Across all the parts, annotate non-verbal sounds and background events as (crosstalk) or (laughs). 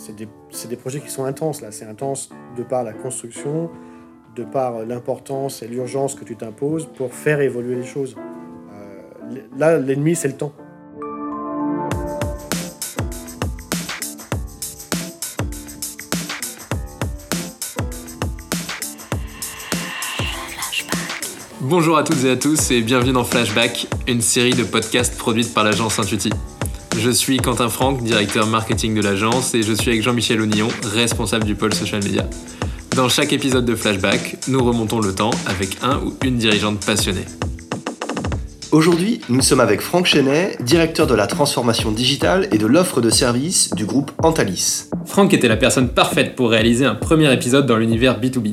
c'est des, projets qui sont intenses là. C'est intense de par la construction, de par l'importance et l'urgence que tu t'imposes pour faire évoluer les choses. Euh, là, l'ennemi, c'est le temps. Bonjour à toutes et à tous et bienvenue dans Flashback, une série de podcasts produite par l'agence Intuiti. Je suis Quentin Franck, directeur marketing de l'agence, et je suis avec Jean-Michel Ognillon, responsable du pôle social media. Dans chaque épisode de Flashback, nous remontons le temps avec un ou une dirigeante passionnée. Aujourd'hui, nous sommes avec Franck Chenet, directeur de la transformation digitale et de l'offre de services du groupe Antalis. Franck était la personne parfaite pour réaliser un premier épisode dans l'univers B2B.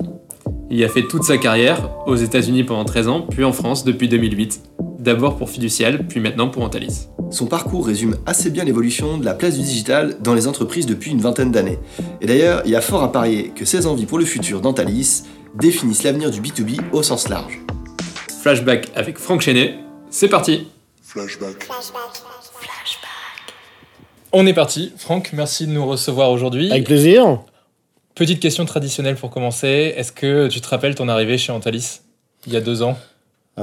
Il a fait toute sa carrière aux États-Unis pendant 13 ans, puis en France depuis 2008, d'abord pour Fiducial, puis maintenant pour Antalis. Son parcours résume assez bien l'évolution de la place du digital dans les entreprises depuis une vingtaine d'années. Et d'ailleurs, il y a fort à parier que ses envies pour le futur d'Antalis définissent l'avenir du B2B au sens large. Flashback avec Franck Chenet, c'est parti Flashback. Flashback. On est parti. Franck, merci de nous recevoir aujourd'hui. Avec plaisir. Petite question traditionnelle pour commencer. Est-ce que tu te rappelles ton arrivée chez Antalis il y a deux ans?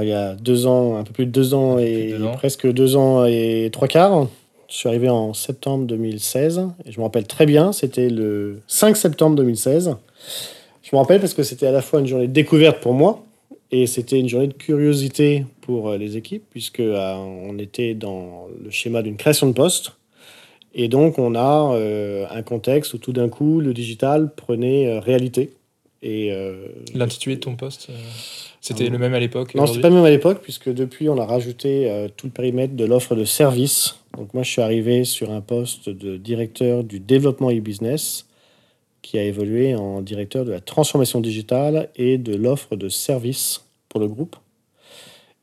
Il y a deux ans, un peu plus de deux ans et presque deux ans et trois quarts. Je suis arrivé en septembre 2016 et je me rappelle très bien, c'était le 5 septembre 2016. Je me rappelle parce que c'était à la fois une journée de découverte pour moi et c'était une journée de curiosité pour euh, les équipes puisque euh, on était dans le schéma d'une création de poste et donc on a euh, un contexte où tout d'un coup le digital prenait réalité. Et l'intitulé de ton poste c'était le même à l'époque Non, c'est pas le même à l'époque, puisque depuis, on a rajouté euh, tout le périmètre de l'offre de service. Donc, moi, je suis arrivé sur un poste de directeur du développement e-business, qui a évolué en directeur de la transformation digitale et de l'offre de service pour le groupe.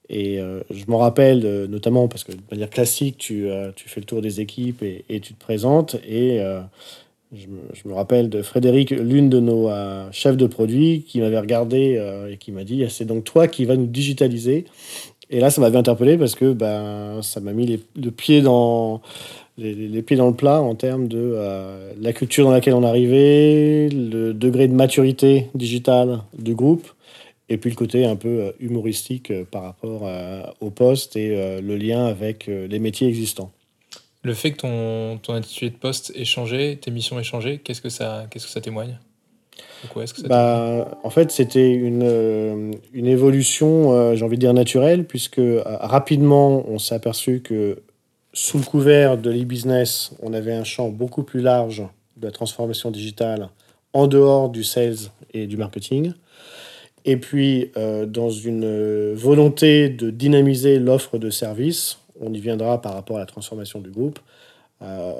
Et euh, je m'en rappelle, euh, notamment parce que de manière classique, tu, tu fais le tour des équipes et, et tu te présentes. Et je me, rappelle de Frédéric, l'une de nos euh, chefs de produit, qui m'avait regardé euh, et qui m'a dit C'est donc toi qui vas nous digitaliser. Et là, ça m'avait interpellé parce que ben, ça m'a mis les, le pied dans, les, pieds dans le plat en termes de euh, la culture dans laquelle on arrivait, le degré de maturité digitale du groupe, et puis le côté un peu humoristique par rapport au poste et le lien avec les métiers existants. Le fait que ton, ton intitulé de poste ait changé, tes missions aient changé, qu'est-ce que ça, qu'est-ce que ça témoigne? Bah, En fait, c'était une, euh, une évolution, euh, j'ai envie de dire, naturelle, puisque euh, rapidement, on s'est aperçu que sous le couvert de l'e-business, on avait un champ beaucoup plus large de la transformation digitale en dehors du sales et du marketing. Et puis, dans une volonté de dynamiser l'offre de services, on y viendra par rapport à la transformation du groupe. Euh,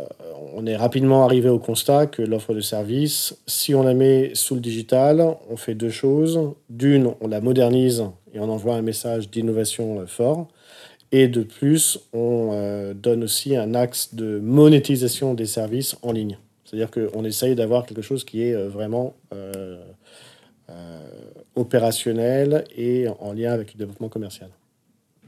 on est rapidement arrivé au constat que l'offre de service, si on la met sous le digital, on fait deux choses. D'une, on la modernise et on envoie un message d'innovation euh, fort. Et de plus, on euh, donne aussi un axe de monétisation des services en ligne. C'est-à-dire qu'on essaye d'avoir quelque chose qui est vraiment opérationnel et en lien avec le développement commercial.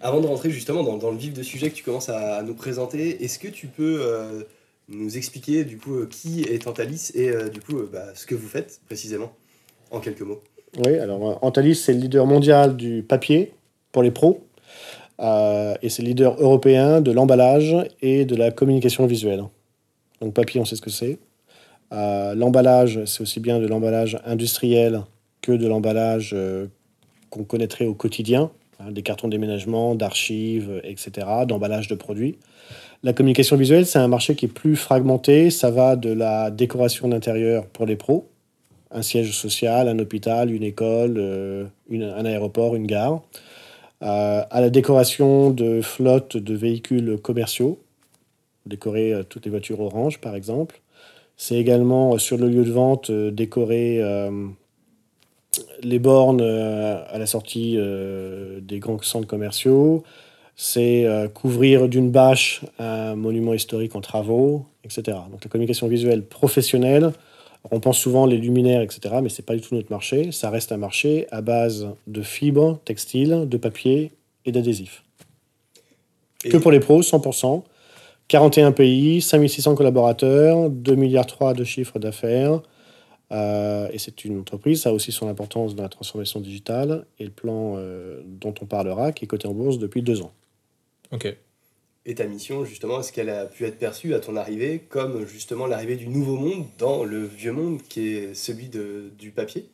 Avant de rentrer justement dans, le vif de sujet que tu commences à, nous présenter, est-ce que tu peux euh, nous expliquer du coup euh, qui est Antalis et euh, du coup bah, ce que vous faites précisément en quelques mots? Oui, alors Antalis c'est le leader mondial du papier pour les pros et c'est le leader européen de l'emballage et de la communication visuelle. Donc papier, on sait ce que c'est. l'emballage, c'est aussi bien de l'emballage industriel que de l'emballage qu'on connaîtrait au quotidien, Hein, des cartons de déménagement, d'archives, etc., d'emballage de produits. La communication visuelle, c'est un marché qui est plus fragmenté. Ça va de la décoration d'intérieur pour les pros, un siège social, un hôpital, une école, euh, un aéroport, une gare, euh, à la décoration de flottes de véhicules commerciaux, décorer euh, toutes les voitures orange par exemple. C'est également sur le lieu de vente décorer les bornes euh, à la sortie euh, des grands centres commerciaux, c'est euh, couvrir d'une bâche un monument historique en travaux, etc. Donc la communication visuelle professionnelle, on pense souvent les luminaires, etc., mais ce n'est pas du tout notre marché. Ça reste un marché à base de fibres textiles, de papier et d'adhésifs. Que pour les pros, 100%. 41 pays, 5600 collaborateurs, 2 milliards 3 de chiffre d'affaires. Euh, et c'est une entreprise, ça a aussi son importance dans la transformation digitale et le plan euh, dont on parlera, qui est coté en bourse depuis deux ans. Ok. Et ta mission, justement, est-ce qu'elle a pu être perçue à ton arrivée comme justement l'arrivée du nouveau monde dans le vieux monde qui est celui de, du papier?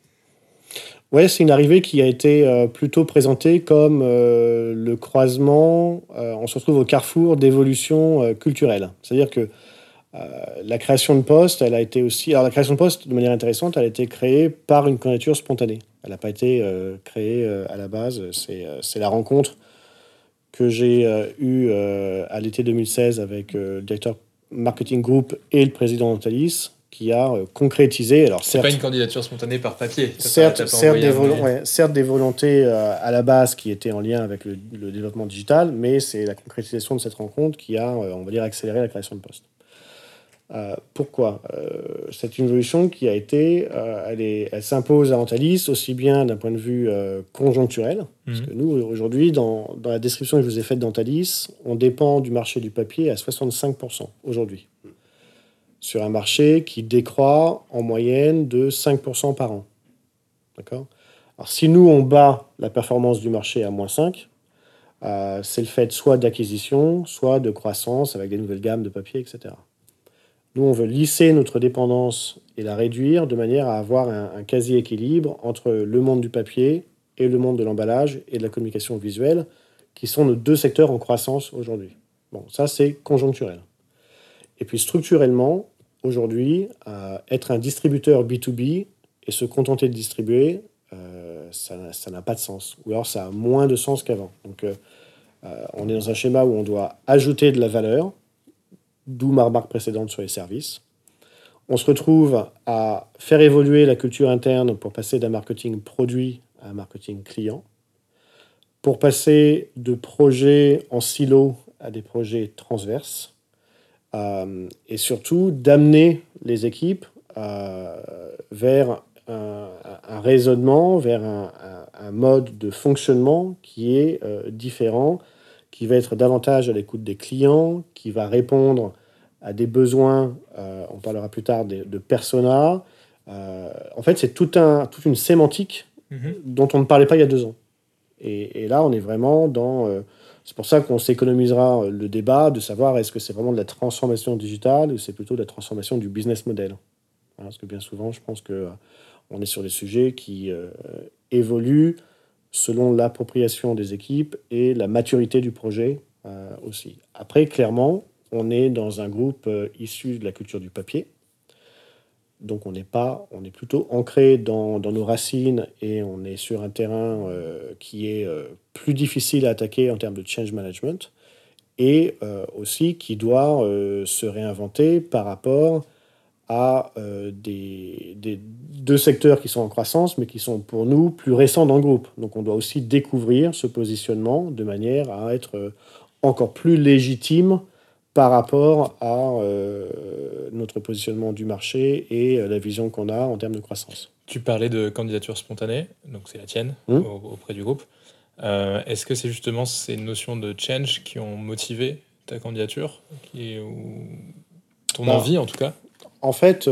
Ouais, c'est une arrivée qui a été euh, plutôt présentée comme euh, le croisement, euh, on se retrouve au carrefour d'évolution culturelle. C'est-à-dire que la création de poste, elle a été aussi... Alors la création de poste, de manière intéressante, elle a été créée par une candidature spontanée. Elle n'a pas été créée à la base. C'est la rencontre que j'ai eue à l'été 2016 avec le directeur marketing group et le président d'Antalis qui a euh, concrétisé. Alors, c'est pas une candidature spontanée par papier. Certes, certes, des, certes des volontés euh, à la base qui étaient en lien avec le, développement digital, mais c'est la concrétisation de cette rencontre qui a, euh, on va dire, accéléré la création de postes. Pourquoi? C'est une évolution qui a été, elle, elle s'impose à Antalis aussi bien d'un point de vue conjoncturel, parce mhm. que nous, aujourd'hui, dans, dans, la description que je vous ai faite d'Antalis, on dépend du marché du papier à 65% aujourd'hui sur un marché qui décroît en moyenne de 5% par an. D'accord? Alors, si nous, on bat la performance du marché à moins 5, euh, c'est le fait soit d'acquisition, soit de croissance avec des nouvelles gammes de papier, etc. Nous, on veut lisser notre dépendance et la réduire de manière à avoir un, quasi-équilibre entre le monde du papier et le monde de l'emballage et de la communication visuelle, qui sont nos deux secteurs en croissance aujourd'hui. Bon, ça, c'est conjoncturel. Et puis structurellement, aujourd'hui, être un distributeur B2B et se contenter de distribuer, euh, ça n'a pas de sens. Ou alors ça a moins de sens qu'avant. Donc euh, euh, on est dans un schéma où on doit ajouter de la valeur, d'où ma remarque précédente sur les services. On se retrouve à faire évoluer la culture interne pour passer d'un marketing produit à un marketing client, pour passer de projets en silo à des projets transverses, euh, et surtout d'amener les équipes euh, vers un, raisonnement, vers un, mode de fonctionnement qui est euh, différent, qui va être davantage à l'écoute des clients, qui va répondre à des besoins, on parlera plus tard de, de persona. en fait, c'est tout un, toute une sémantique mm-hmm. dont on ne parlait pas il y a deux ans. Et, et là, on est vraiment dans c'est pour ça qu'on s'économisera le débat de savoir est-ce que c'est vraiment de la transformation digitale ou c'est plutôt de la transformation du business model. Parce que bien souvent, je pense que euh, on est sur des sujets qui euh, évoluent selon l'appropriation des équipes et la maturité du projet euh, aussi. Après, clairement, on est dans un groupe issu de la culture du papier. Donc on n'est pas, on est plutôt ancré dans, nos racines et on est sur un terrain euh, qui est euh, plus difficile à attaquer en termes de change management et euh, aussi qui doit se réinventer par rapport à des, deux secteurs qui sont en croissance mais qui sont pour nous plus récents dans le groupe. Donc on doit aussi découvrir ce positionnement de manière à être encore plus légitime par rapport à euh, notre positionnement du marché et euh, la vision qu'on a en termes de croissance. Tu parlais de candidature spontanée, donc c'est la tienne hum. auprès du groupe. Euh, est-ce que c'est justement ces notions de change qui ont motivé ta candidature qui, ou ton bah, envie en tout cas? En fait,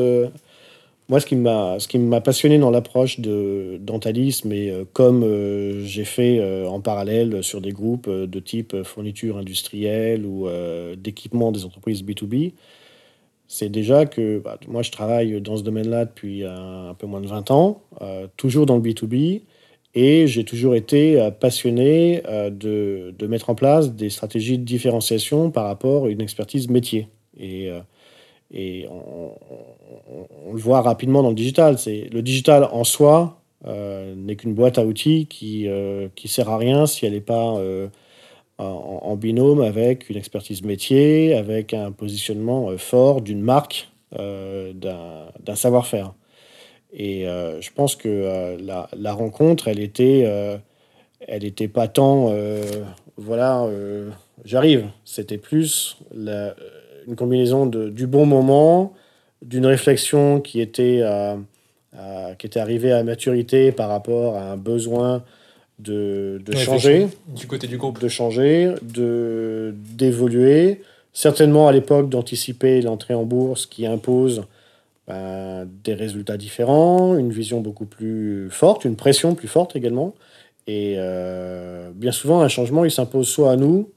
moi, ce qui m'a, passionné dans l'approche de d'Antalis, mais euh, comme euh, j'ai fait euh, en parallèle sur des groupes de type fourniture industrielle ou d'équipement des entreprises B2B, c'est déjà que bah, moi, je travaille dans ce domaine-là depuis un, peu moins de 20 ans, toujours dans le B2B, et j'ai toujours été passionné de, de, mettre en place des stratégies de différenciation par rapport à une expertise métier. Et et on, le voit rapidement dans le digital. C'est le digital en soi euh, n'est qu'une boîte à outils qui euh, qui sert à rien si elle n'est pas euh, en, binôme avec une expertise métier, avec un positionnement fort d'une marque, d'un savoir-faire. Et je pense que la, la, rencontre, elle était, elle était pas tant, voilà, j'arrive. C'était plus la, une combinaison de, du bon moment, d'une réflexion qui était, euh, euh, qui était arrivée à maturité par rapport à un besoin de, de changer. Du côté du groupe. De changer, de, d'évoluer, certainement à l'époque d'anticiper l'entrée en bourse qui impose ben, des résultats différents, une vision beaucoup plus forte, une pression plus forte également. Et euh, bien souvent, un changement, il s'impose soit à nous,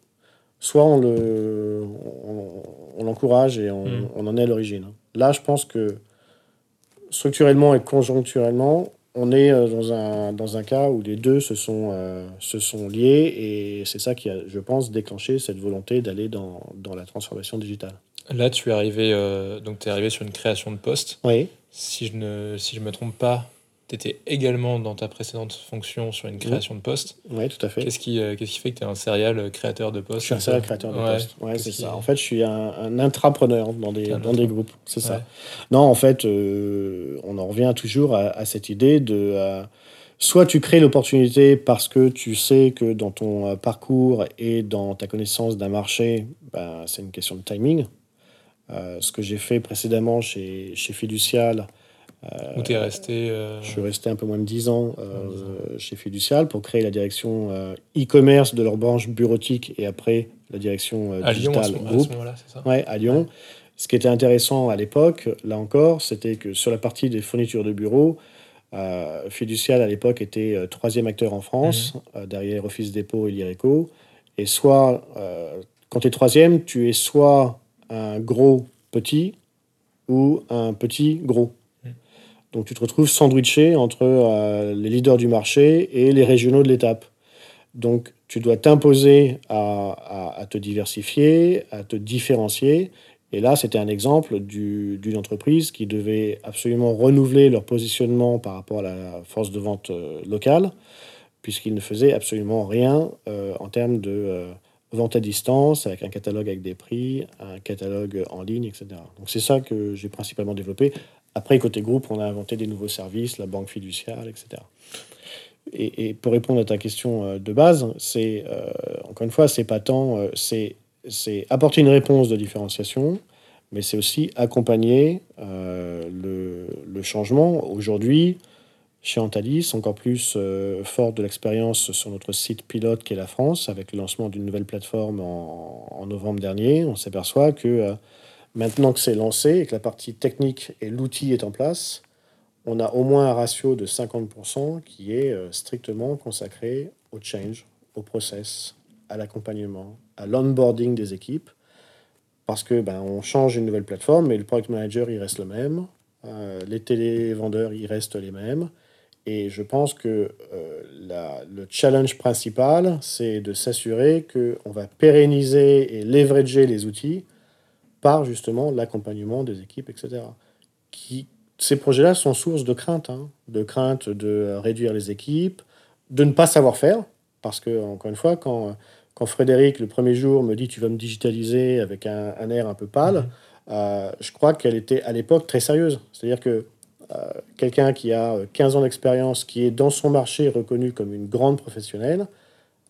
soit on le, on, l'encourage et on, Mm. on en est à l'origine. Là, je pense que structurellement et conjoncturellement, on est euh, dans un, dans un cas où les deux se sont, euh, se sont liés et c'est ça qui a, je pense, déclenché cette volonté d'aller dans, dans la transformation digitale. Là, tu es arrivé, euh, donc es arrivé sur une création de poste. Oui, Si je ne si je me trompe pas, tu étais également dans ta précédente fonction sur une création de poste. oui, tout à fait. Qu'est-ce qui, euh, qu'est-ce qui fait que tu es un serial créateur de poste? Je suis un serial créateur de Ouais. poste. Ouais, c'est ça. En fait, je suis un, un intrapreneur dans des, dans groupes. C'est ça. Non, en fait, euh, on en revient toujours à, à cette idée de. euh, soit tu crées l'opportunité parce que tu sais que dans ton euh, parcours et dans ta connaissance d'un marché, ben, c'est une question de timing. Euh, ce que j'ai fait précédemment chez, chez Fiducial, Où tu es resté. euh, je suis resté un peu moins de 10 ans euh, Ouais, 10 ans. chez Fiducial pour créer la direction euh, e-commerce de leur branche bureautique et après la direction euh, digitale groupe. à Lyon. Ce qui était intéressant à l'époque, là encore, c'était que sur la partie des fournitures de bureaux, euh, Fiducial à l'époque était euh, troisième acteur en France, euh, derrière Office Dépôt et l'IRECO. Et soit, euh, quand tu es troisième, tu es soit un gros petit ou un petit gros. Donc tu te retrouves sandwiché entre euh, les leaders du marché et les régionaux de l'étape. Donc tu dois t'imposer à, te diversifier, à te différencier. Et là, c'était un exemple du- d'une entreprise qui devait absolument renouveler leur positionnement par rapport à la force de vente euh, locale, puisqu'ils ne faisaient absolument rien euh, en termes de vente à distance, avec un catalogue avec des prix, un catalogue en ligne, etc. Donc c'est ça que j'ai principalement développé. Après, côté groupe, on a inventé des nouveaux services, la banque fiduciaire, etc. Et, pour répondre à ta question euh, de base, c'est euh, encore une fois, c'est pas tant, euh, c'est apporter une réponse de différenciation, mais c'est aussi accompagner le, changement. Aujourd'hui, chez Antalis, encore plus euh, fort de l'expérience sur notre site pilote qu'est la France, avec le lancement d'une nouvelle plateforme en, novembre dernier, on s'aperçoit que maintenant que c'est lancé et que la partie technique et l'outil est en place, on a au moins un ratio de 50% qui est euh, strictement consacré au change, au process, à l'accompagnement, à l'onboarding des équipes, parce que ben, on change une nouvelle plateforme, mais le product manager il reste le même, euh, les télévendeurs ils restent les mêmes, et je pense que euh, le challenge principal, c'est de s'assurer qu'on va pérenniser et leverager les outils par justement l'accompagnement des équipes, etc. Qui, ces projets-là sont source de crainte, hein, de crainte de réduire les équipes, de ne pas savoir faire, parce que, encore une fois, quand, quand Frédéric, le premier jour, me dit tu vas me digitaliser avec un, un air un peu pâle, Mhm. euh, je crois qu'elle était à l'époque très sérieuse. C'est-à-dire que euh, quelqu'un qui a euh, 15 ans d'expérience, qui est dans son marché reconnu comme une grande professionnelle,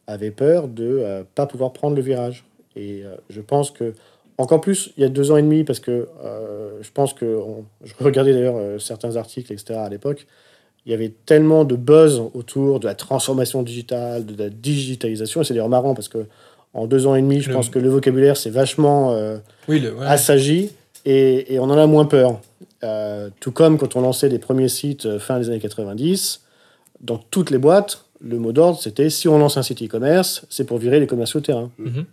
avait peur de ne pas pouvoir prendre le virage. Et euh, je pense que, encore plus, il y a deux ans et demi, parce que euh, je pense que, on- je regardais d'ailleurs euh, certains articles, etc. à l'époque, il y avait tellement de buzz autour de la transformation digitale, de la digitalisation, et c'est d'ailleurs marrant parce que en deux ans et demi, je Le- pense que le vocabulaire s'est vachement euh, Oui, le, ouais. assagi et, et on en a moins peur. Tout comme quand on lançait les premiers sites fin des années 90, dans toutes les boîtes, le mot d'ordre c'était si on lance un site e-commerce, c'est pour virer les commerciaux de terrain. Mhm.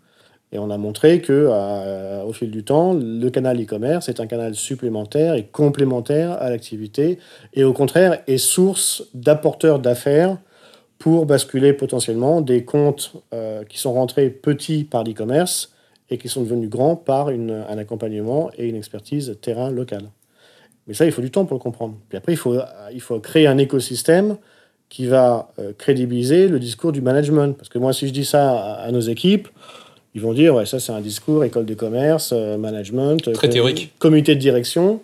Et on a montré que euh, au fil du temps, le canal e-commerce est un canal supplémentaire et complémentaire à l'activité et au contraire est source d'apporteurs d'affaires pour basculer potentiellement des comptes euh, qui sont rentrés petits par l'e-commerce et qui sont devenus grands par un accompagnement et une expertise terrain locale. Mais ça, il faut du temps pour le comprendre. Puis après, il faut, il faut créer un écosystème qui va euh, crédibiliser le discours du management. Parce que moi, si je dis ça à nos équipes, ils vont dire, ouais, ça c'est un discours, école de commerce, euh, management, euh, Très com- théorique. comité de direction.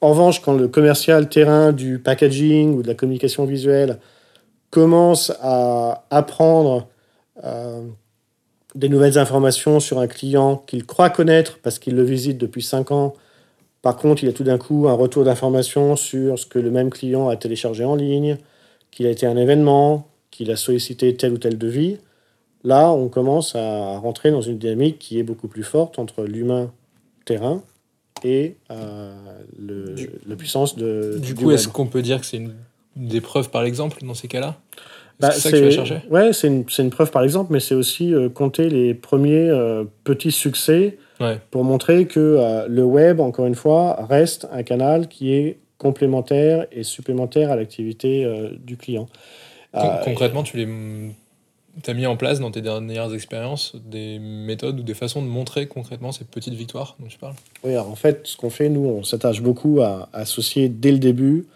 En revanche, quand le commercial terrain du packaging ou de la communication visuelle commence à apprendre euh, des nouvelles informations sur un client qu'il croit connaître parce qu'il le visite depuis 5 ans, par contre, il a tout d'un coup un retour d'information sur ce que le même client a téléchargé en ligne, qu'il a été à un événement, qu'il a sollicité tel ou tel devis. Là, on commence à rentrer dans une dynamique qui est beaucoup plus forte entre l'humain terrain et euh, le, la puissance de. Du coup, est-ce qu'on peut dire que c'est une des preuves par exemple dans ces cas-là? Bah, c'est ça que tu vas chercher? Ouais, c'est une, une, preuve par exemple, mais c'est aussi euh, compter les premiers euh, petits succès pour montrer que le web, encore une fois, reste un canal qui est complémentaire et supplémentaire à l'activité du client. concrètement, tu les as mis en place dans tes dernières expériences des méthodes ou des façons de montrer concrètement ces petites victoires dont tu parles? Oui, alors en fait, ce qu'on fait, nous, on s'attache beaucoup à, associer dès le début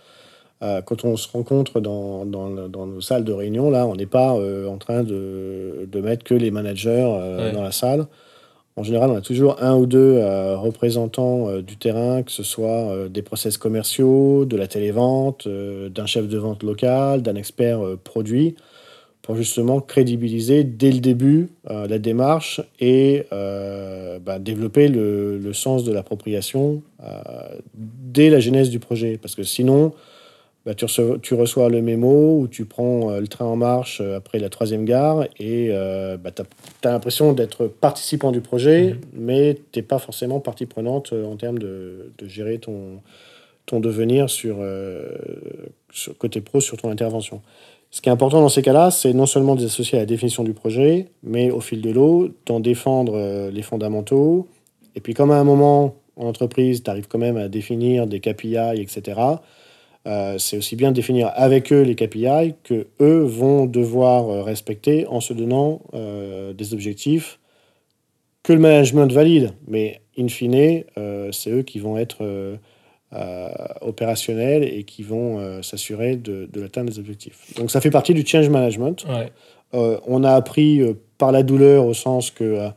euh, quand on se rencontre dans, dans, dans, nos salles de réunion, là, on n'est pas euh, en train de, de, mettre que les managers euh, dans la salle. En général, on a toujours un ou deux représentants du terrain, que ce soit des process commerciaux, de la télévente, d'un chef de vente local, d'un expert produit, pour justement crédibiliser dès le début la démarche et bah, développer le, le, sens de l'appropriation dès la genèse du projet. Parce que sinon, bah, tu, reçois, tu, reçois, le mémo ou tu prends euh, le train en marche euh, après la troisième gare et euh, bah, tu as, l'impression d'être participant du projet, mhm. mais tu n'es pas forcément partie prenante en termes de, de, gérer ton, ton devenir sur, sur, côté pro sur ton intervention. Ce qui est important dans ces cas-là, c'est non seulement d'associer à la définition du projet, mais au fil de l'eau, d'en défendre les fondamentaux. Et puis comme à un moment en entreprise, tu arrives quand même à définir des KPI, etc., euh, c'est aussi bien définir avec eux les KPI que eux vont devoir euh, respecter en se donnant euh, des objectifs que le management valide. Mais in fine, c'est eux qui vont être opérationnels et qui vont s'assurer de, de l'atteinte des objectifs. Donc ça fait partie du change management. on a appris par la douleur au sens que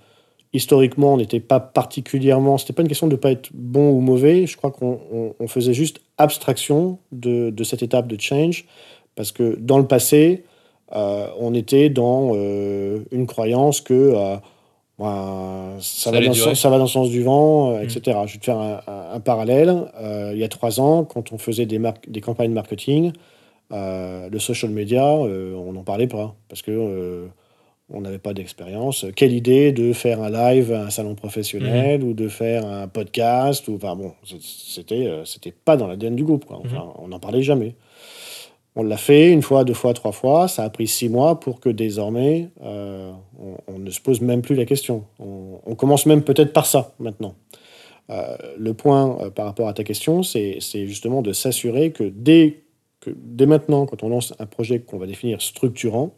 historiquement, on n'était pas particulièrement. C'était pas une question de ne pas être bon ou mauvais. Je crois qu'on faisait juste abstraction de, de, cette étape de change parce que dans le passé, euh, on était dans euh, une croyance que euh, bah, ça, va dans ça, va dans le sens du vent, mm. etc. Je vais te faire un, un, parallèle. il y a trois ans, quand on faisait des, des campagnes marketing, le social media, on n'en parlait pas parce que on n'avait pas d'expérience. Quelle idée de faire un live à un salon professionnel mhm. ou de faire un podcast ou enfin bon, c'était euh, c'était pas dans l'ADN du groupe quoi. Enfin, mhm. on n'en parlait jamais. On l'a fait une fois, deux fois, trois fois. Ça a pris six mois pour que désormais euh, on, ne se pose même plus la question. On, commence même peut-être par ça maintenant. Euh, le point par rapport à ta question, c'est justement de s'assurer que dès, dès maintenant, quand on lance un projet qu'on va définir structurant,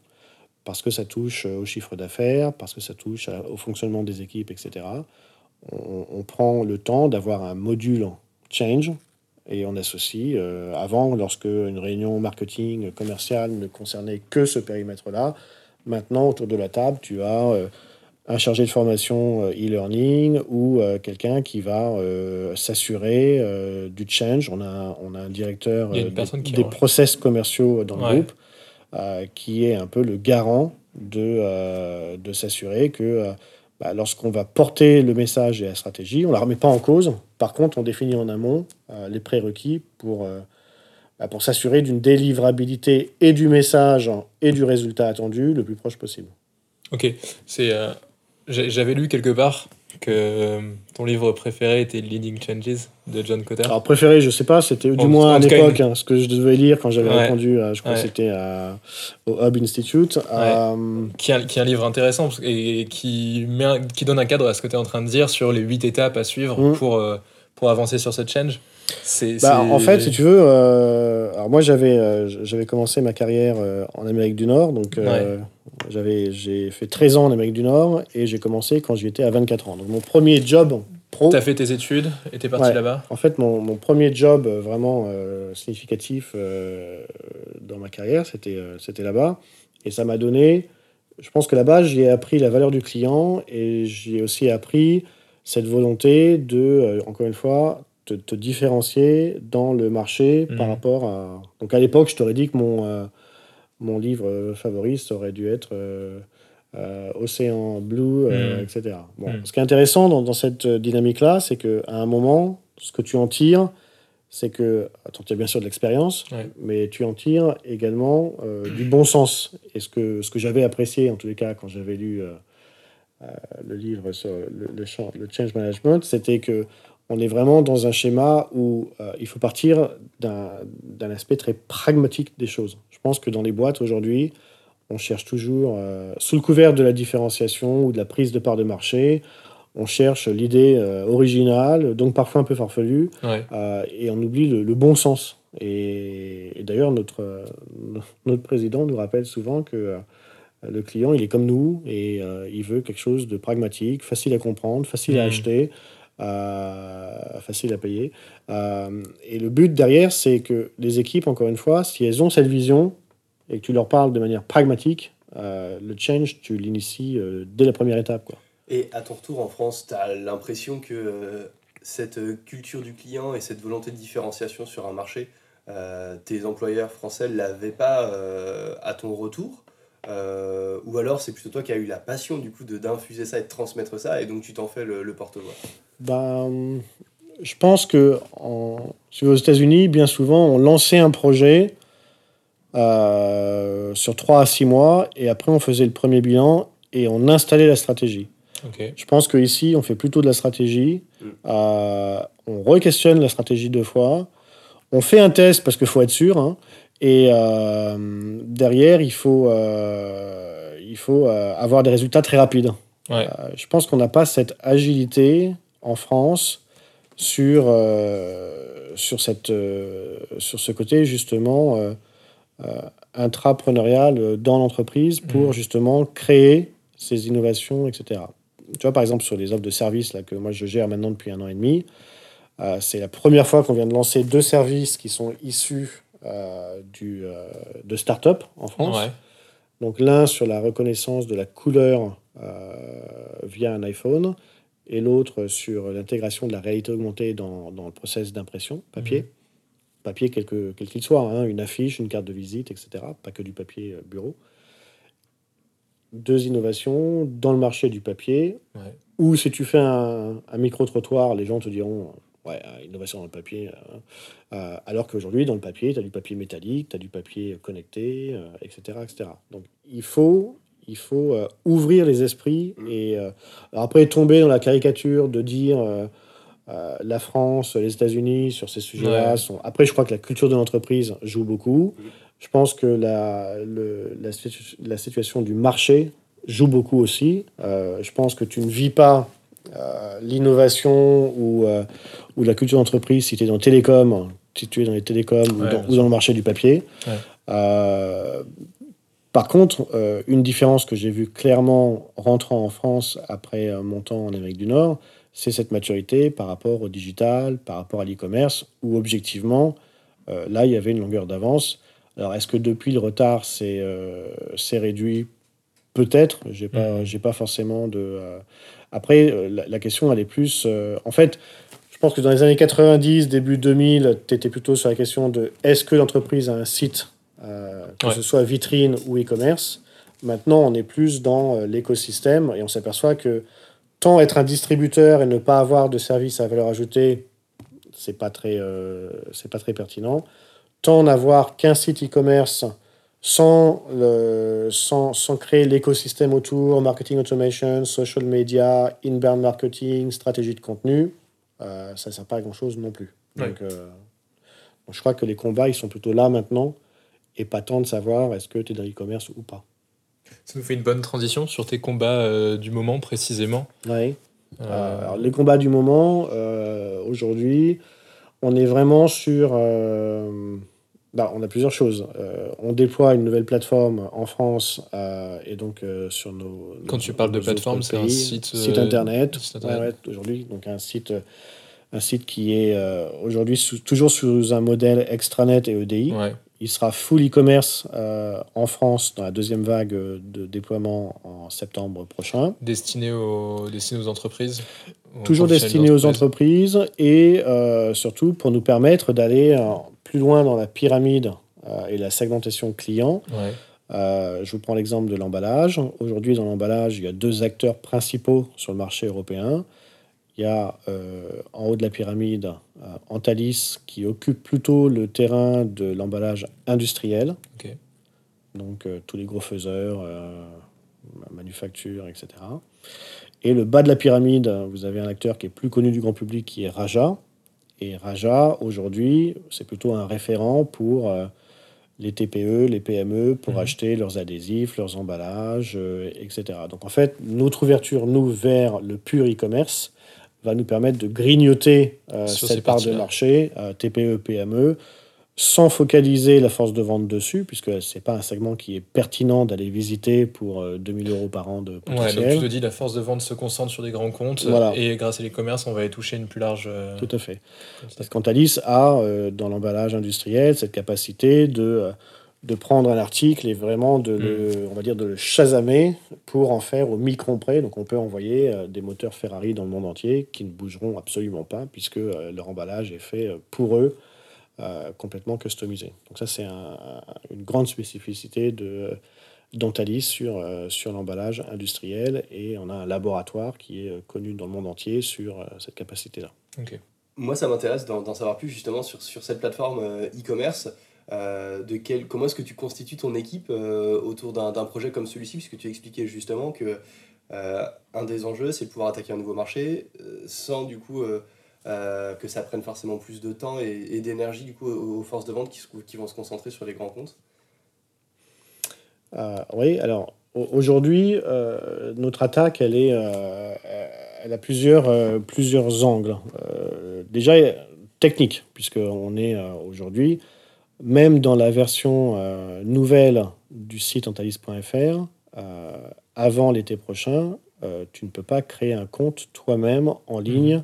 parce que ça touche euh, au chiffre d'affaires, parce que ça touche au fonctionnement des équipes, etc. On, prend le temps d'avoir un module change et on associe. Euh, avant, lorsque une réunion marketing commerciale ne concernait que ce périmètre-là, maintenant, autour de la table, tu as euh, un chargé de formation e-learning ou quelqu'un qui va s'assurer du change. On a, on a un directeur des, process commerciaux dans le groupe euh, qui est un peu le garant de, euh, de s'assurer que euh, bah, lorsqu'on va porter le message et la stratégie, on ne la remet pas en cause. Par contre, on définit en amont les prérequis pour, bah, pour s'assurer d'une délivrabilité et du message et du résultat attendu le plus proche possible. Ok, c'est j'avais lu quelque part que euh, ton livre préféré était Leading Changes de John Cotter. Alors préféré, je sais pas, c'était du moins à l'époque hein, ce que je devais lire quand j'avais répondu, je crois que c'était au Hub Institute. Euh, qui, est, qui, est, un livre intéressant et qui, met qui donne un cadre à ce que tu es en train de dire sur les huit étapes à suivre mmh. pour, euh, pour avancer sur ce change. Bah, en fait, si tu veux, alors moi j'avais j'avais commencé ma carrière en Amérique du Nord, donc j'avais, j'ai fait 13 ans en Amérique du Nord et j'ai commencé quand j'étais à 24 ans. Donc mon premier job pro. Tu as fait tes études et tu es parti là-bas En fait, mon, mon, premier job euh, vraiment euh, significatif euh, dans ma carrière, c'était, c'était là-bas. Et ça m'a donné. Je pense que là-bas, j'ai appris la valeur du client et j'ai aussi appris cette volonté de, encore une fois, te, te différencier dans le marché par mmh. rapport à. Donc à l'époque, je t'aurais dit que mon mon livre favori, ça aurait dû être euh, euh, Océan Blue, euh, hmm. etc. Bon, hmm. Ce qui est intéressant dans, dans cette dynamique-là, c'est qu'à un moment, ce que tu en tires, c'est que tu en tires bien sûr de l'expérience, Ouais. mais tu en tires également euh, du bon sens. Et ce que, ce que j'avais apprécié, en tous les cas, quand j'avais lu euh, euh, le livre sur le, le change management, c'était que on est vraiment dans un schéma où euh, il faut partir d'un aspect très pragmatique des choses. Je pense que dans les boîtes aujourd'hui, on cherche toujours, euh, sous le couvert de la différenciation ou de la prise de part de marché, on cherche l'idée euh, originale, donc parfois un peu farfelue, Ouais. et on oublie le, le bon sens. Et, et d'ailleurs, notre, notre président nous rappelle souvent que le client, il est comme nous et il veut quelque chose de pragmatique, facile à comprendre, facile à Mhm. acheter, euh, facile à payer. Euh, et le but derrière, c'est que les équipes, encore une fois, si elles ont cette vision et que tu leur parles de manière pragmatique, euh, le change, tu l'inities dès la première étape. Et à ton retour en France, tu as l'impression que cette culture du client et cette volonté de différenciation sur un marché, tes employeurs français ne l'avaient pas à ton retour? Euh, Ou alors c'est plutôt toi qui as eu la passion du coup de- d'infuser ça et de transmettre ça et donc tu t'en fais le, le porte-voix Ben, je pense que en, aux États-Unis, bien souvent, on lançait un projet euh, sur 3 à 6 mois et après on faisait le premier bilan et on installait la stratégie. Ok. Je pense qu'ici, on fait plutôt de la stratégie. Mm. Euh, on re-questionne la stratégie deux fois. On fait un test parce qu'il faut être sûr. hein. Et euh, derrière, il faut, euh, il faut euh, avoir des résultats très rapides. Ouais. Je pense qu'on n'a pas cette agilité en France sur, sur, cette, sur ce côté justement intrapreneurial dans l'entreprise pour Mhm. justement créer ces innovations, etc. Tu vois, par exemple, sur les offres de services là, que moi je gère maintenant depuis un an et demi, c'est la première fois qu'on vient de lancer deux services qui sont issus du, euh, de start-up en France. Ouais. Donc l'un sur la reconnaissance de la couleur euh, via un iPhone et l'autre sur l'intégration de la réalité augmentée dans, dans le process d'impression papier. Mhm. Papier quel que- quel qu'il soit, hein, une affiche, une carte de visite, etc. Pas que du papier euh, bureau. Deux innovations dans le marché du papier, Ouais. ou si tu fais un, un micro-trottoir, les gens te diront Ouais, euh, innovation dans le papier. euh, euh, alors qu'aujourd'hui, dans le papier, tu as du papier métallique, tu as du papier connecté, euh, etc., etc. Donc il faut, il faut euh, ouvrir les esprits Mm. et euh, après tomber dans la caricature de dire euh, la France, les États-Unis sur ces sujets-là. Ouais. Sont... Après, je crois que la culture de l'entreprise joue beaucoup. Mm. Je pense que la, le- la, situ- la situation du marché joue beaucoup aussi. Je pense que tu ne vis pas l'innovation ou, euh, ou la culture d'entreprise si tu es dans télécom, si tu es dans les télécoms ou, dans, bien ou dans le marché du papier. Ouais. Euh, par contre, euh, une différence que j'ai vue clairement rentrant en France après euh, mon temps en Amérique du Nord, c'est cette maturité par rapport au digital, par rapport à l'e-commerce, où objectivement, euh, là, il y avait une longueur d'avance. Alors, est-ce que depuis le retard s'est euh, réduit? Peut-être. J'ai pas, Mhm. j'ai pas forcément de. Après, euh, la, la question, elle est plus. euh, En fait, je pense que dans les années 90, début 2000, tu étais plutôt sur la question de est-ce que l'entreprise a un site, euh, que Ouais. ce soit vitrine ou e-commerce Maintenant, on est plus dans l'écosystème et on s'aperçoit que tant être un distributeur et ne pas avoir de service à valeur ajoutée, c'est pas très, euh, c'est pas très pertinent. Tant n'avoir qu'un site e-commerce sans, le, sans, sans créer l'écosystème autour, marketing automation, social media, inbound marketing, stratégie de contenu, euh, ça ne sert pas à grand-chose non plus. Ouais. Donc, euh, je crois que les combats, ils sont plutôt là maintenant et pas tant de savoir est-ce que tu es dans l'e-commerce ou pas. Ça nous fait une bonne transition sur tes combats euh, du moment précisément. Alors, les combats du moment, aujourd'hui, on est vraiment sur. Bah, on a plusieurs choses. Euh, on déploie une nouvelle plateforme en France euh, et donc euh, sur nos. Quand nos- tu parles de plateforme, c'est un site, Site internet. Ouais, internet. ouais, aujourd'hui, donc un site, un site qui est aujourd'hui toujours sous un modèle extranet et EDI. ouais. Il sera full e-commerce en France dans la deuxième vague de déploiement en septembre prochain. Destiné aux, destiné aux entreprises. Toujours destiné aux entreprises et surtout pour nous permettre d'aller plus loin dans la pyramide euh, et la segmentation client. Ouais. Euh, je vous prends l'exemple de l'emballage. Aujourd'hui, dans l'emballage, il y a deux acteurs principaux sur le marché européen. Il y a en haut de la pyramide Antalis qui occupe plutôt le terrain de l'emballage industriel. Donc tous les gros faiseurs, manufacture, etc. Et le bas de la pyramide, vous avez un acteur qui est plus connu du grand public qui est Raja. Et Raja, aujourd'hui, c'est plutôt un référent pour les TPE, les PME pour mhm. acheter leurs adhésifs, leurs emballages, euh, etc. Donc en fait, notre ouverture, nous, vers le pur e-commerce, va nous permettre de grignoter euh, cette part de marché, euh, TPE, PME, sans focaliser la force de vente dessus, puisque ce n'est pas un segment qui est pertinent d'aller visiter pour 2000 euros par an de potentiel. Ouais, donc tu te dis la force de vente se concentre sur des grands comptes, et grâce à l'e-commerce, on va aller toucher une plus large... Tout à fait. Parce qu'Antalis a, dans l'emballage industriel, cette capacité de de prendre un article et vraiment de le, mm. on va dire de le chasamer pour en faire au micron près. Donc on peut envoyer des moteurs Ferrari dans le monde entier qui ne bougeront absolument pas puisque leur emballage est fait pour eux euh, complètement customisé. Donc ça, c'est une grande spécificité de Dentalis sur, euh, sur l'emballage industriel et on a un laboratoire qui est connu dans le monde entier sur euh, cette capacité-là. Moi, ça m'intéresse d'en savoir plus justement sur, sur cette plateforme e-commerce. de quel, comment est-ce que tu constitues ton équipe autour d'un projet comme celui-ci? Puisque tu expliquais justement que un des enjeux, c'est de pouvoir attaquer un nouveau marché sans du coup euh, que ça prenne forcément plus de temps et, d'énergie du coup aux, forces de vente qui, qui, vont se concentrer sur les grands comptes euh, Oui, alors aujourd'hui, euh, notre attaque, elle, est, elle a plusieurs, plusieurs angles. déjà, technique, puisqu'on est aujourd'hui, même dans la version nouvelle du site antalis.fr, avant l'été prochain, tu ne peux pas créer un compte toi-même en ligne. Mmh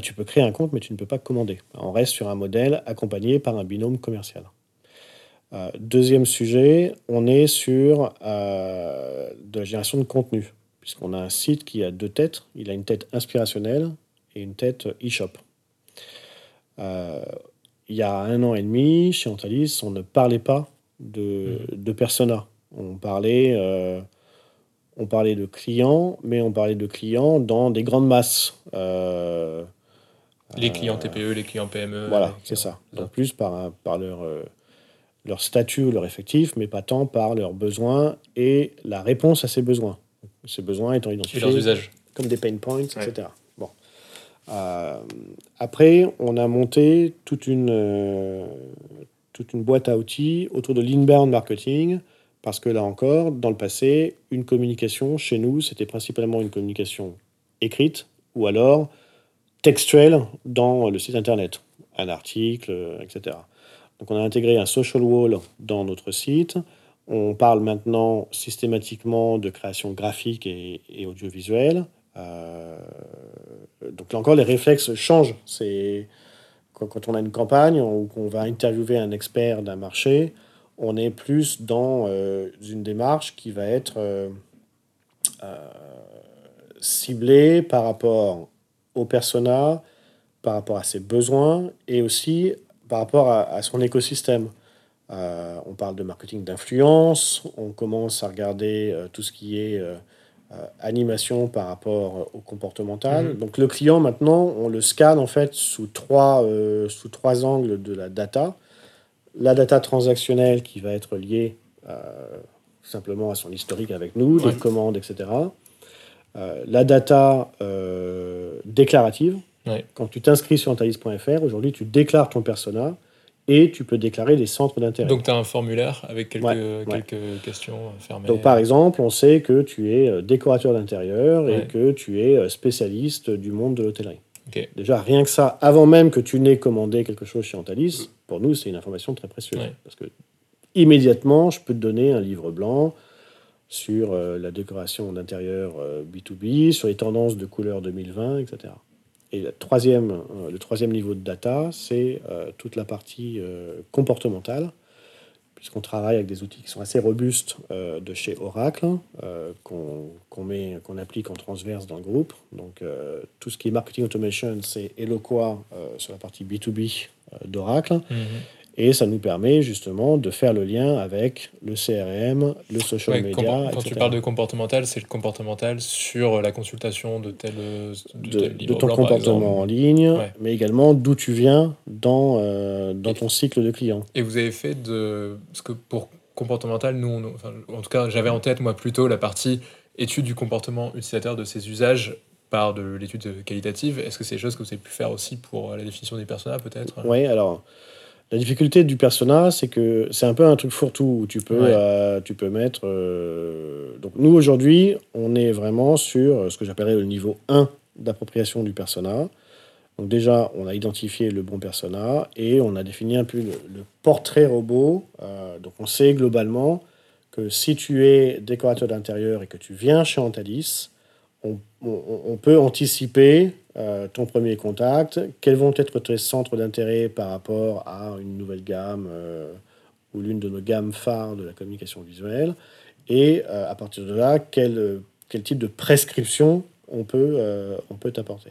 tu peux créer un compte, mais tu ne peux pas commander. On reste sur un modèle accompagné par un binôme commercial. Euh, deuxième sujet, on est sur euh, de la génération de contenu, puisqu'on a un site qui a deux têtes. Il a une tête inspirationnelle et une tête e-shop. Euh, il y a un an et demi, chez Antalis, on ne parlait pas de, mmh. de persona. On parlait on parlait de clients, mais on parlait de clients dans des grandes masses. Euh, les clients TPE, les clients PME. Voilà, c'est ça. Donc plus par, par leur, euh, leur statut ou leur effectif, mais pas tant par leurs besoins et la réponse à ces besoins. Ces besoins étant identifiés leurs usages. comme des pain points, etc. Bon. Euh, après, on a monté toute une, euh, toute une boîte à outils autour de l'inbound marketing, parce que là encore, dans le passé, une communication chez nous, c'était principalement une communication écrite, ou alors textuel dans le site internet, un article, etc. Donc on a intégré un social wall dans notre site. On parle maintenant systématiquement de création graphique et, audiovisuelle. Euh, donc là encore, les réflexes changent. C'est quand, on a une campagne ou qu'on va interviewer un expert d'un marché, on est plus dans euh, une démarche qui va être euh, ciblée par rapport au persona, par rapport à ses besoins et aussi par rapport à, son écosystème. Euh, on parle de marketing d'influence, on commence à regarder euh, tout ce qui est euh, animation par rapport au comportemental. Mhm. Donc le client maintenant, on le scanne en fait sous trois, sous trois angles de la data. La data transactionnelle qui va être liée simplement à son historique avec nous, les commandes, etc. Euh, la data euh, déclarative. Quand tu t'inscris sur antalis.fr, aujourd'hui, tu déclares ton persona et tu peux déclarer des centres d'intérêt. Donc, tu as un formulaire avec quelques, quelques questions fermées. Donc, par exemple, on sait que tu es euh, décorateur d'intérieur et que tu es spécialiste du monde de l'hôtellerie. Déjà, rien que ça, avant même que tu n'aies commandé quelque chose chez Antalis, pour nous, c'est une information très précieuse. Parce que immédiatement, je peux te donner un livre blanc sur euh, la décoration d'intérieur B2B, euh, sur les tendances de couleur 2020, etc. Et le troisième, euh, le troisième niveau de data, c'est toute la partie comportementale, puisqu'on travaille avec des outils qui sont assez robustes de chez Oracle, qu'on met, qu'on applique en transverse dans le groupe. Donc tout ce qui est marketing automation, c'est Eloqua sur la partie B2B d'Oracle. Mhm. Et ça nous permet justement de faire le lien avec le CRM, le social Ouais, media, quand tu parles de comportemental, c'est le comportemental sur la consultation de tel, de de, tel de ton blanc, comportement en ligne, Ouais. mais également d'où tu viens dans, euh, dans ton cycle de client. Et vous avez fait de. Parce que pour comportemental, nous, on- enfin, en tout cas, j'avais en tête, moi, plutôt la partie étude du comportement utilisateur de ses usages par de l'étude qualitative. Est-ce que c'est des choses que vous avez pu faire aussi pour la définition des personas, peut-être? Oui, alors, la difficulté du persona, c'est que c'est un peu un truc fourre-tout où tu peux, Ouais. euh, tu peux mettre. euh, Donc, nous, aujourd'hui, on est vraiment sur ce que j'appellerais le niveau 1 d'appropriation du persona. Donc, déjà, on a identifié le bon persona et on a défini un peu le, le portrait robot. Euh, donc, on sait globalement que si tu es décorateur d'intérieur et que tu viens chez Antalis, on, peut anticiper euh, ton premier contact, quels vont être tes centres d'intérêt par rapport à une nouvelle gamme euh, ou l'une de nos gammes phares de la communication visuelle, et euh, à partir de là, quel, type de prescription on peut, on peut t'apporter?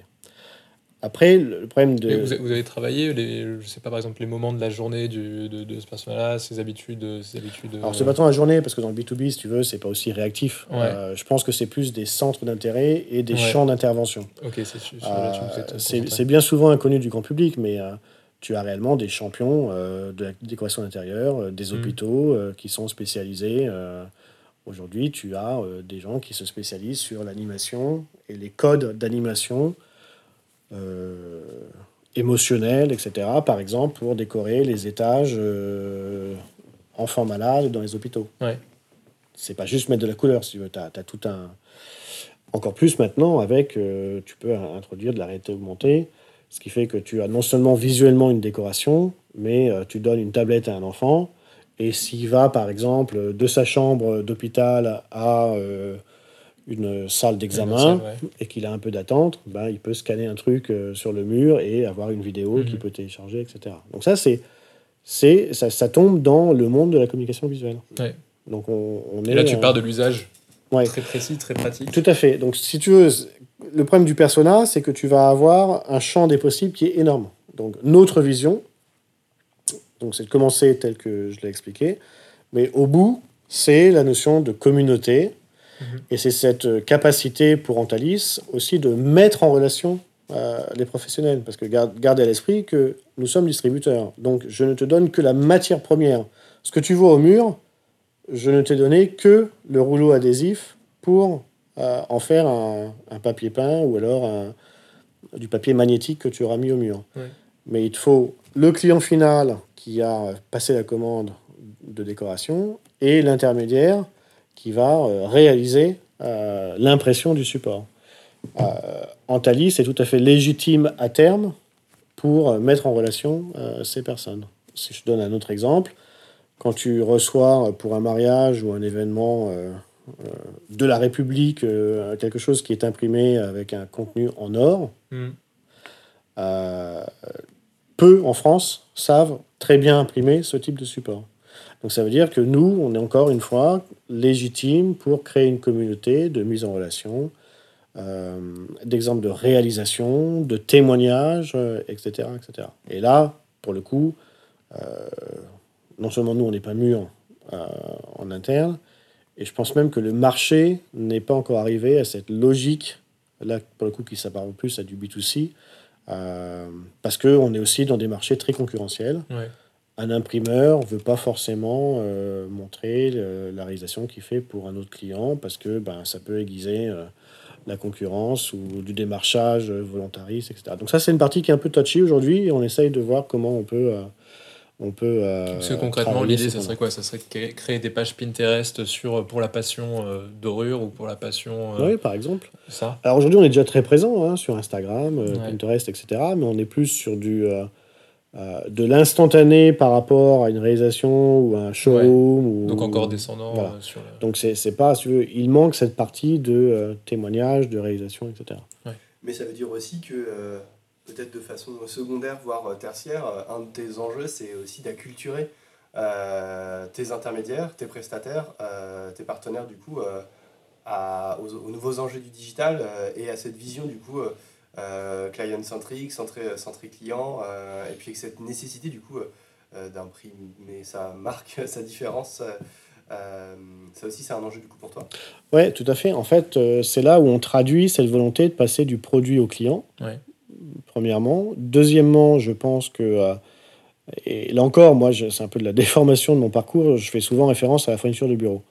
Après, le problème de... Vous, avez- vous avez travaillé, les, je sais pas, par exemple, les moments de la journée du, de, de ce persona-là, ses habitudes, ses habitudes. Alors, c'est pas tant la journée, parce que dans le B2B, si tu veux, c'est pas aussi réactif. Ouais. Euh, je pense que c'est plus des centres d'intérêt et des Ouais. champs d'intervention. Ok, c'est Euh, c'est bien souvent inconnu du grand public, mais euh, tu as réellement des champions euh, de la décoration d'intérieur, euh, des Mhm. hôpitaux euh, qui sont spécialisés. euh, Aujourd'hui, tu as euh, des gens qui se spécialisent sur l'animation et les codes d'animation euh, émotionnels, etc. Par exemple, pour décorer les étages euh, enfants malades dans les hôpitaux. Ouais. C'est pas juste mettre de la couleur, si tu veux. Tu as, tout un. Encore plus maintenant, avec. euh, tu peux introduire de la réalité augmentée, ce qui fait que tu as non seulement visuellement une décoration, mais euh, tu donnes une tablette à un enfant. Et s'il va, par exemple, de sa chambre d'hôpital à euh, une salle d'examen, Ouais. et qu'il a un peu d'attente, ben, il peut scanner un truc euh, sur le mur et avoir une vidéo Mhm. qu'il peut télécharger, etc. Donc ça, c'est, c'est, ça, ça tombe dans le monde de la communication visuelle. Ouais. Donc on, on est... Et là, tu euh, pars de l'usage ouais. très précis, très pratique. Tout à fait. Donc si tu veux, le problème du persona, c'est que tu vas avoir un champ des possibles qui est énorme. Donc notre vision, donc c'est de commencer tel que je l'ai expliqué, mais au bout, c'est la notion de communauté, Mhm. et c'est cette euh, capacité pour Antalis aussi de mettre en relation euh, les professionnels, parce que garde, garde à l'esprit que nous sommes distributeurs, donc je ne te donne que la matière première. Ce que tu vois au mur, je ne t'ai donné que le rouleau adhésif pour euh, en faire un, un papier peint ou alors un- du papier magnétique que tu auras mis au mur. Ouais. Mais il te faut le client final qui a passé la commande de décoration et l'intermédiaire qui va euh, réaliser euh, l'impression du support. Euh, Antalis c'est tout à fait légitime à terme pour mettre en relation ces personnes. Si je donne un autre exemple, quand tu reçois pour un mariage ou un événement de la République quelque chose qui est imprimé avec un contenu en or, Mm. euh, peu en France savent très bien imprimer ce type de support. Donc ça veut dire que nous, on est encore une fois légitime pour créer une communauté de mise en relation, euh, d'exemples de réalisation, de témoignages, euh, etc., etc. Et là, pour le coup, euh, non seulement nous, on n'est pas mûrs euh, en interne, et je pense même que le marché n'est pas encore arrivé à cette logique, là, pour le coup, qui s'apparente plus à du B2C, euh, parce qu'on est aussi dans des marchés très concurrentiels. Ouais. Un imprimeur ne veut pas forcément euh, montrer le- la réalisation qu'il fait pour un autre client, parce que ben, ça peut aiguiser euh, la concurrence ou du démarchage volontariste, etc. Donc ça, c'est une partie qui est un peu touchy aujourd'hui, et on essaye de voir comment on peut... euh, on peut Parce que concrètement, l'idée, ça serait quoi? Ça serait cré- créer des pages Pinterest sur, pour la passion dorure ou pour la passion. Oui, par exemple. Ça? Alors aujourd'hui, on est déjà très présent hein, sur Instagram, Ouais. Pinterest, etc. Mais on est plus sur du, de l'instantané par rapport à une réalisation ou à un showroom. Ou, Donc encore descendant Voilà. euh, sur la- Donc c'est c'est pas, si tu veux, il manque cette partie de euh, témoignage, de réalisation, etc. Mais ça veut dire aussi que, euh, peut-être de façon secondaire, voire euh, tertiaire, euh, un de tes enjeux, c'est aussi d'acculturer euh, tes intermédiaires, tes prestataires, euh, tes partenaires, du coup, euh, à- aux, aux nouveaux enjeux du digital euh, et à cette vision, du coup, euh, euh, client-centric, centré, centré client, euh, et puis avec cette nécessité, du coup, euh, d'imprimer sa marque, (laughs) sa différence. ça aussi, c'est un enjeu du coup pour toi Oui, tout à fait. En fait, c'est là où on traduit cette volonté de passer du produit au client, premièrement. Deuxièmement, je pense que et là encore, moi, c'est un peu de la (laughs) déformation de mon parcours. Je fais souvent référence à la fourniture de bureau.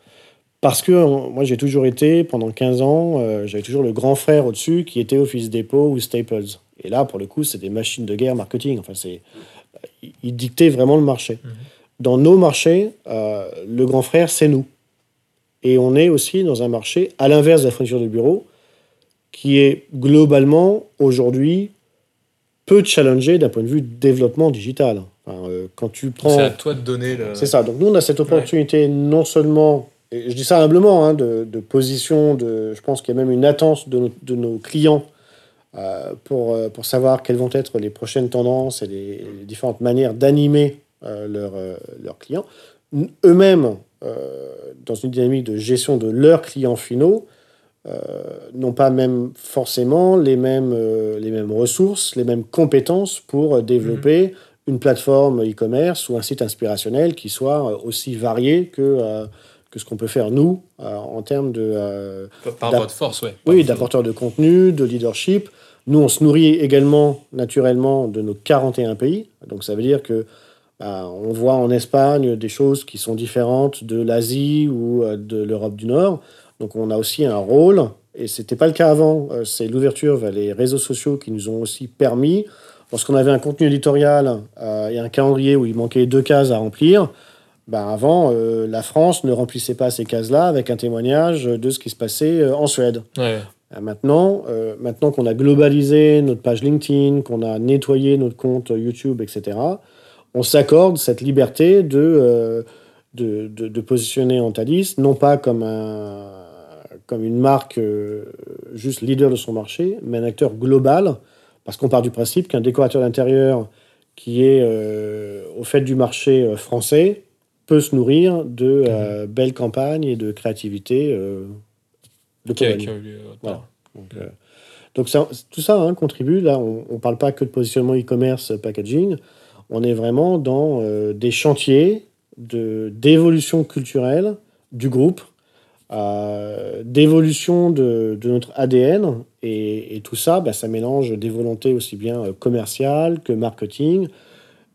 Parce que moi, j'ai toujours été, pendant 15 ans, euh, j'avais toujours le grand frère au-dessus qui était Office Depot ou Staples. Et là, pour le coup, c'est des machines de guerre marketing. Enfin, c'est, ils dictaient vraiment le marché. Mhm. Dans nos marchés, euh, le grand frère, c'est nous. Et on est aussi dans un marché, à l'inverse de la fourniture de bureau, qui est globalement, aujourd'hui, peu challengé d'un point de vue développement digital. Euh, quand tu prends... C'est à toi de donner le... C'est ça. Donc nous, on a cette opportunité non seulement, et je dis ça humblement, hein, de, de, position, de, je pense qu'il y a même une attente de, de nos clients euh, pour, euh, pour savoir quelles vont être les prochaines tendances et les, différentes manières d'animer leurs leurs clients. Eux-mêmes, dans une dynamique de gestion de leurs clients finaux, n'ont pas même forcément les mêmes, les mêmes ressources, les mêmes compétences pour développer... Mhm une plateforme e-commerce ou un site inspirationnel qui soit euh, aussi varié que, euh, que ce qu'on peut faire nous euh, en termes de... Par votre force, oui. Oui, d'apporteurs de contenu, de leadership. Nous, on se nourrit également naturellement de nos 41 pays. Donc ça veut dire que bah, on voit en Espagne des choses qui sont différentes de l'Asie ou de l'Europe du Nord. Donc on a aussi un rôle, et ce n'était pas le cas avant, c'est l'ouverture vers les réseaux sociaux qui nous ont aussi permis lorsqu'on avait un contenu éditorial euh, et un calendrier où il manquait deux cases à remplir, ben avant, euh, la France ne remplissait pas ces cases-là avec un témoignage de ce qui se passait euh, en Suède. Maintenant, maintenant qu'on a globalisé notre page LinkedIn, qu'on a nettoyé notre compte YouTube, etc., on s'accorde cette liberté de, de, de, positionner Antalis, non pas comme, un, comme une marque juste leader de son marché, mais un acteur global parce qu'on part du principe qu'un décorateur d'intérieur qui est euh, au fait du marché euh, français peut se nourrir de euh, mhm. belles campagnes et de créativité de Cologne. Voilà. Donc, ça, tout ça hein, contribue. Là, on ne parle pas que de positionnement e-commerce, packaging. On est vraiment dans des chantiers d'évolution culturelle du groupe d'évolution de, de, notre ADN. Et, tout ça, bah, ça mélange des volontés aussi bien euh, commerciales que marketing.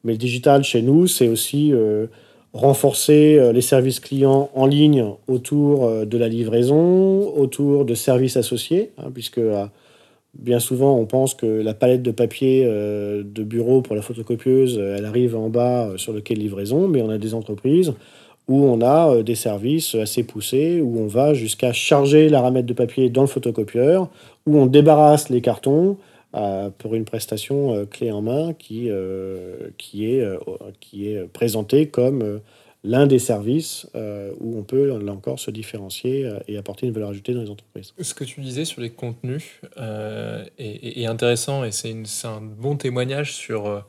Mais le digital, chez nous, c'est aussi euh, renforcer euh, les services clients en ligne autour de la livraison, autour de services associés, hein, puisque bien souvent, on pense que la palette de papier de bureau pour la photocopieuse, elle arrive en bas sur le quai de livraison, mais on a des entreprises où on a euh, des services assez poussés, où on va jusqu'à charger la ramette de papier dans le photocopieur, où on débarrasse les cartons euh, pour une prestation euh, clé en main qui, qui, est, qui est présentée comme l'un des services où on peut, là encore, se différencier et apporter une valeur ajoutée dans les entreprises. Ce que tu disais sur les contenus est, est, intéressant et c'est un bon témoignage sur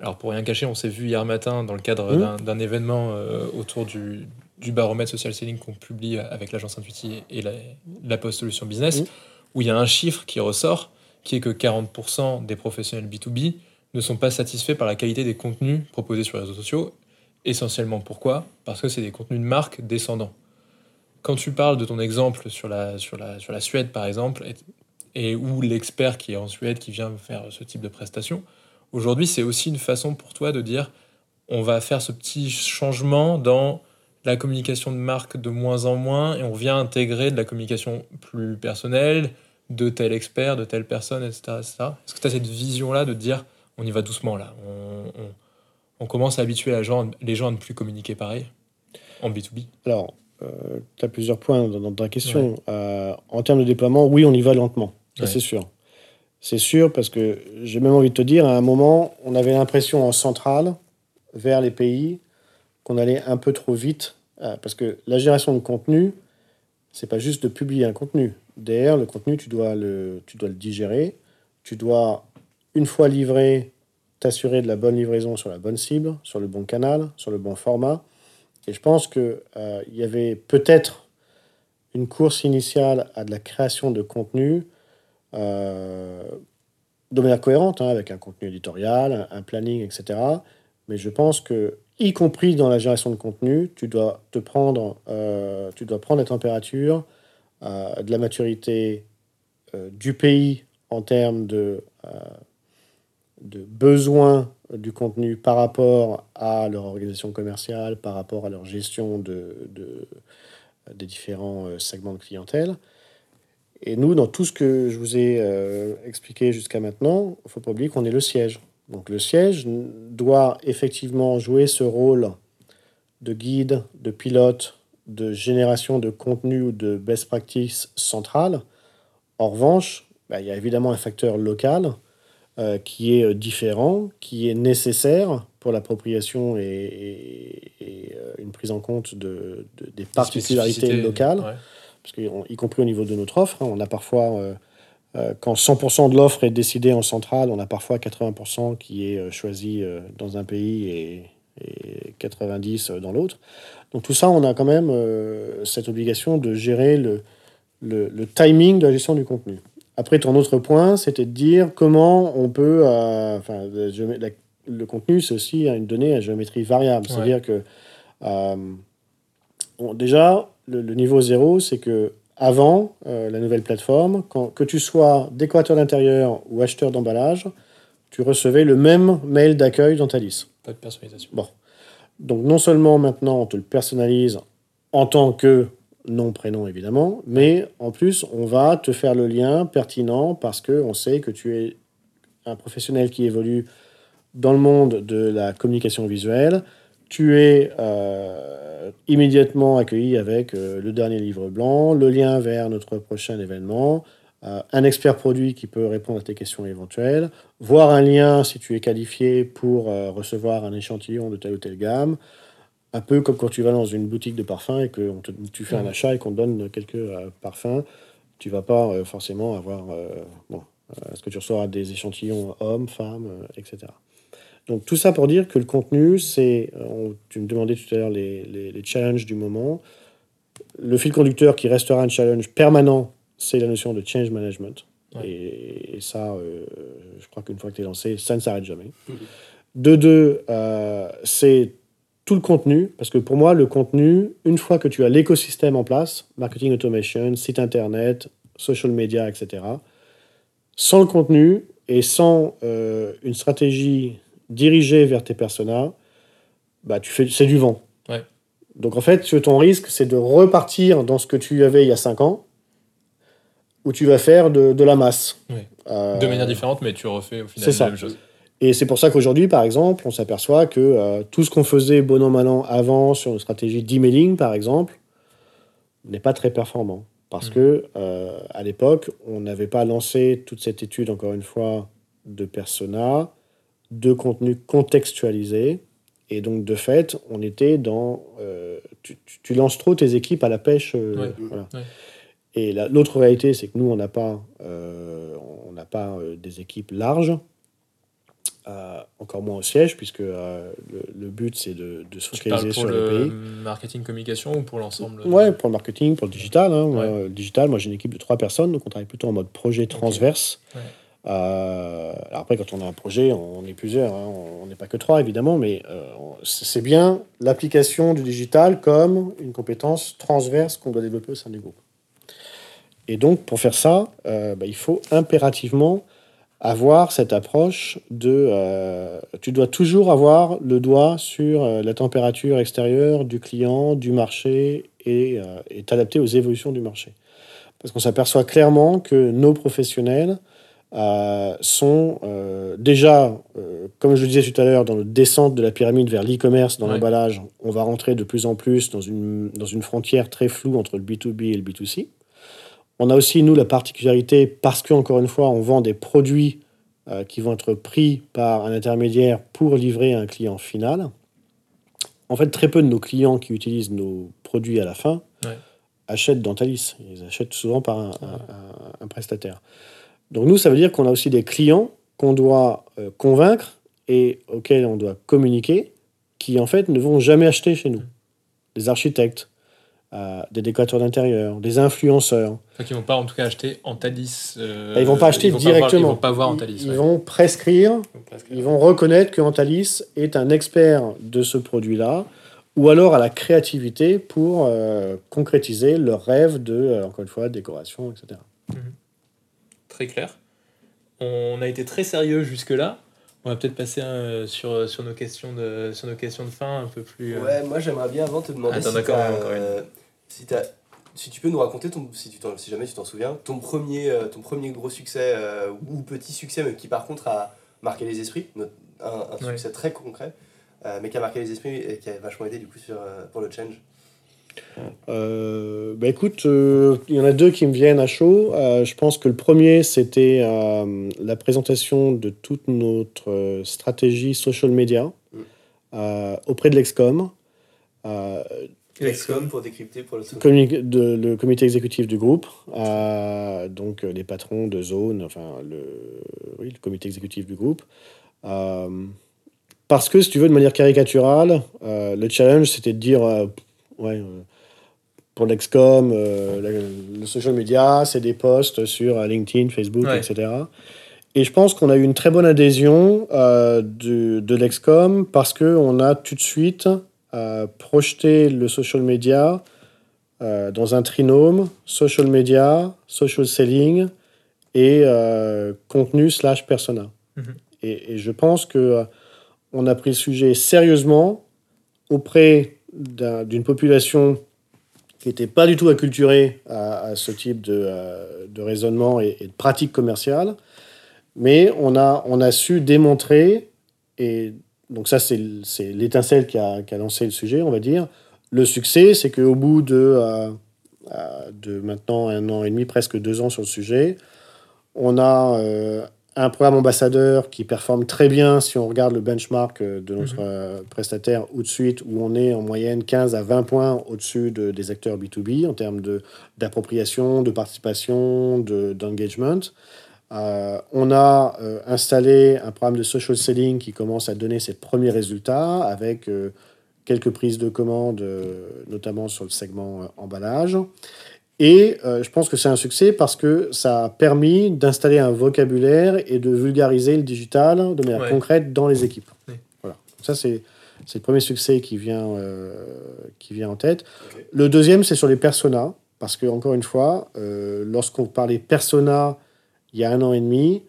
alors pour rien cacher, on s'est vu hier matin dans le cadre mmh. d'un événement euh, autour du, baromètre social selling qu'on publie avec l'agence Intuiti et la, Post Solution Business, mmh. où il y a un chiffre qui ressort, qui est que 40% des professionnels B2B ne sont pas satisfaits par la qualité des contenus proposés sur les réseaux sociaux. Essentiellement pourquoi? Parce que c'est des contenus de marque descendants. Quand tu parles de ton exemple sur la, Suède, par exemple, et, l'expert qui est en Suède, qui vient faire ce type de prestation, Aujourd'hui, c'est aussi une façon pour toi de dire on va faire ce petit changement dans la communication de marque de moins en moins et on vient intégrer de la communication plus personnelle, de tel expert, de telle personne, etc. Est-ce que tu as cette vision-là de dire on y va doucement là on, commence à habituer les gens, les gens à ne plus communiquer pareil en B2B Alors, euh, tu as plusieurs points dans, ta question. Euh, en termes de déploiement, oui, on y va lentement, ça c'est sûr. C'est sûr, parce que j'ai même envie de te dire, à un moment, on avait l'impression en centrale, vers les pays, qu'on allait un peu trop vite. Euh, parce que la génération de contenu, c'est pas juste de publier un contenu. Derrière, le contenu, tu dois le, tu dois le digérer. Tu dois, une fois livré, t'assurer de la bonne livraison sur la bonne cible, sur le bon canal, sur le bon format. Et je pense qu'il euh, y avait peut-être une course initiale à de la création de contenu euh, de manière cohérente, hein, avec un contenu éditorial, un, planning, etc. Mais je pense qu'il y compris dans la génération de contenu, tu dois te prendre, euh, tu dois prendre la température de la maturité euh, du pays en termes de, de besoins du contenu par rapport à leur organisation commerciale, par rapport à leur gestion de des différents segments de clientèle. Et nous, dans tout ce que je vous ai expliqué jusqu'à maintenant, il ne faut pas oublier qu'on est le siège. Donc le siège doit effectivement jouer ce rôle de guide, de pilote, de génération de contenu ou de best practice centrale. En revanche, bah, il y a évidemment un facteur local euh, qui est euh, différent, qui est nécessaire pour l'appropriation et, euh, une prise en compte de, des particularités locales, parce que, y compris au niveau de notre offre, hein, on a parfois euh, quand 100% de l'offre est décidée en centrale, on a parfois 80% qui est choisi dans un pays et, 90% dans l'autre. Donc tout ça, on a quand même cette obligation de gérer le, le, timing de la gestion du contenu. Après, ton autre point, c'était de dire comment on peut... enfin, le contenu, c'est aussi une donnée à géométrie variable. C'est-à-dire que... déjà, le, le, niveau zéro, c'est que avant euh, la nouvelle plateforme, quand, que tu sois décorateur d'intérieur ou acheteur d'emballage, tu recevais le même mail d'accueil dans ta liste. Pas de personnalisation. Bon. Donc non seulement maintenant on te le personnalise en tant que nom, prénom évidemment, mais en plus on va te faire le lien pertinent parce qu'on sait que tu es un professionnel qui évolue dans le monde de la communication visuelle, tu es euh, immédiatement accueilli avec euh, le dernier livre blanc, le lien vers notre prochain événement, un expert produit qui peut répondre à tes questions éventuelles, voir un lien si tu es qualifié pour recevoir un échantillon de telle ou telle gamme, un peu comme quand tu vas dans une boutique de parfums et que tu fais un achat et qu'on te donne quelques parfums, tu vas pas forcément avoir... bon, est-ce que tu recevras des échantillons hommes, femmes, etc. Donc tout ça pour dire que le contenu, c'est, euh, tu me demandais tout à l'heure les, les, challenges du moment. Le fil conducteur qui restera un challenge permanent, c'est la notion de change management. Et, ça, euh, je crois qu'une fois que tu es lancé, ça ne s'arrête jamais. Mhm. De deux, euh, c'est tout le contenu, parce que pour moi, le contenu, une fois que tu as l'écosystème en place, marketing automation, site internet, social media, etc., sans le contenu et sans une stratégie dirigé vers tes personas, bah, tu fais, c'est du vent. Donc en fait, ton risque, c'est de repartir dans ce que tu avais il y a 5 ans, où tu vas faire de, la masse. Euh, de manière différente, mais tu refais au final la même chose. Et c'est pour ça qu'aujourd'hui, par exemple, on s'aperçoit que euh, tout ce qu'on faisait bon an, mal an avant sur une stratégie d'emailing, par exemple, n'est pas très performant. Parce hmm. que euh, à l'époque, on n'avait pas lancé toute cette étude, encore une fois, de persona, de contenu contextualisé. Et donc, de fait, on était dans. Tu, lances trop tes équipes à la pêche. Euh, voilà. Et l'autre réalité, c'est que nous, on n'a pas, euh, on n'a pas des équipes larges, encore moins au siège, puisque le, but, c'est de, de, se focaliser sur le, pays. marketing communication ou pour l'ensemble Ouais, pour le marketing, pour le digital. Hein. Moi, digital, moi, j'ai une équipe de trois personnes, donc on travaille plutôt en mode projet transverse. Euh, alors après, quand on a un projet, on est plusieurs, hein. on n'est pas que trois évidemment, mais euh, c'est bien l'application du digital comme une compétence transverse qu'on doit développer au sein du groupe. Et donc, pour faire ça, euh, bah, il faut impérativement avoir cette approche de... tu dois toujours avoir le doigt sur la température extérieure du client, du marché, et, t'adapter aux évolutions du marché. Parce qu'on s'aperçoit clairement que nos professionnels euh, sont euh, déjà, euh, comme je le disais tout à l'heure, dans le descente de la pyramide vers l'e-commerce, dans l'emballage, on va rentrer de plus en plus dans une, dans une frontière très floue entre le B2B et le B2C. On a aussi, nous, la particularité, parce qu'encore une fois, on vend des produits qui vont être pris par un intermédiaire pour livrer à un client final. En fait, très peu de nos clients qui utilisent nos produits à la fin achètent Dentalis. Ils achètent souvent par un, un prestataire. Donc nous, ça veut dire qu'on a aussi des clients qu'on doit euh, convaincre et auxquels on doit communiquer, qui en fait ne vont jamais acheter chez nous. Des architectes, euh, des décorateurs d'intérieur, des influenceurs. Enfin, qui vont pas en tout cas acheter Antalis. euh, Bah, ils vont pas acheter vont directement. voir- ils vont pas voir Ils- Antalis. Ils, ouais. vont prescrire, Ils vont ils reconnaître que Antalis est un expert de ce produit-là, ou alors à la créativité pour euh, concrétiser leur rêve de, euh, encore une fois, décoration, etc. Très clair. On a été très sérieux jusque-là. On va peut-être passer euh, sur, sur, nos questions de, sur nos questions de fin un peu plus. euh, Ouais, moi j'aimerais bien avant te demander Attends, si, si, tu peux nous raconter, ton, si, tu t'en- si jamais tu t'en souviens, ton premier, euh, ton premier gros succès euh, ou petit succès, mais qui par contre a marqué les esprits, un, un Ouais. succès très concret, euh, mais qui a marqué les esprits et qui a vachement aidé du coup sur, euh, pour le change. Euh, bah écoute, euh, il y en a deux qui me viennent à chaud. Euh, je pense que le premier, c'était euh, la présentation de toute notre stratégie social media Mm. euh, auprès de l'Excom. Euh, Excom pour décrypter pour le de- le comité exécutif du groupe, euh, donc euh, les patrons de zone, enfin le, oui, le comité exécutif du groupe. Euh, parce que, si tu veux, de manière caricaturale, euh, le challenge, c'était de dire, ouais, pour l'Excom, le social media, c'est des posts sur LinkedIn, Facebook, Ouais. etc. Et je pense qu'on a eu une très bonne adhésion de, de l'Excom parce qu'on a tout de suite projeté le social media euh, dans un trinôme social media, social selling et euh, contenu slash persona. Mhm. et, et je pense que euh, on a pris le sujet sérieusement auprès d'un- d'une population qui n'était pas du tout acculturée à, à ce type de, de raisonnement et, et de pratique commerciale. Mais on a, on a su démontrer, et donc ça c'est l'étincelle qui a, qui a lancé le sujet, on va dire. Le succès, c'est qu'au bout de, euh, euh, de maintenant un an et demi, presque deux ans sur le sujet, on a euh, un programme ambassadeur qui performe très bien si on regarde le benchmark de notre Mhm. prestataire ou de suite, où on est en moyenne 15 à 20 points au-dessus de- des acteurs B2B en termes d'appropriation, de, participation, de- d'engagement. Euh, on a euh, installé un programme de social selling qui commence à donner ses premiers résultats avec euh, quelques prises de commandes, notamment sur le segment emballage. Et je pense que c'est un succès parce que ça a permis d'installer un vocabulaire et de vulgariser le digital de manière Ouais. concrète dans les équipes. Voilà. Ça, c'est le premier succès qui vient, qui vient en tête. Le deuxième, c'est sur les personas. Parce que, encore une fois, lorsqu'on parlait persona il y a un an et demi,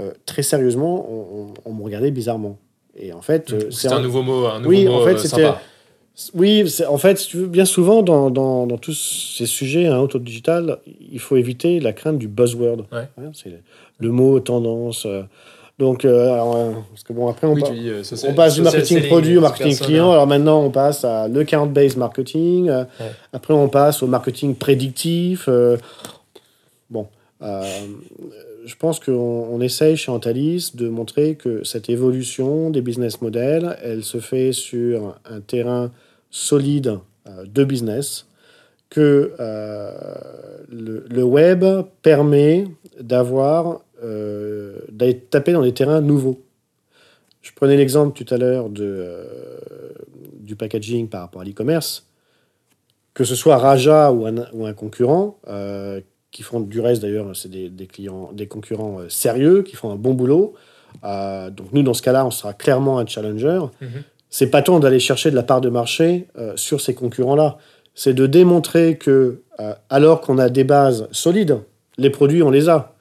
euh, très sérieusement, on, on- on me regardait bizarrement. Et en fait, euh, C'est un nouveau mot, un nouveau Oui, mot en fait, euh, sympa. oui, en fait, si tu veux, bien souvent, dans, dans, dans tous ces sujets hein, autour du digital, il faut éviter la crainte du buzzword. Ouais. Hein, c'est le, le mot tendance. euh. donc, euh, alors, euh, parce que bon, après, on, Oui, pa- tu dis, euh, social- on passe du marketing produit au euh, marketing persona. client. Alors maintenant, on passe à le count-based marketing. euh, Ouais. Après, on passe au marketing prédictif. euh. bon, euh, je pense qu'on on essaye chez Antalis de montrer que cette évolution des business models, elle se fait sur un terrain solide euh, de business, que euh, le, web permet d'avoir, euh, d'aller taper dans des terrains nouveaux. Je prenais l'exemple tout à l'heure euh, du packaging par rapport à l'e-commerce. Que ce soit Raja ou un, concurrent, euh, qui font du reste d'ailleurs, c'est des, des clients, des concurrents euh, sérieux, qui font un bon boulot. Euh, donc nous, dans ce cas-là, on sera clairement un challenger. Mhm. C'est pas tant d'aller chercher de la part de marché euh, sur ces concurrents-là. C'est de démontrer que, euh, alors qu'on a des bases solides, les produits, on les a.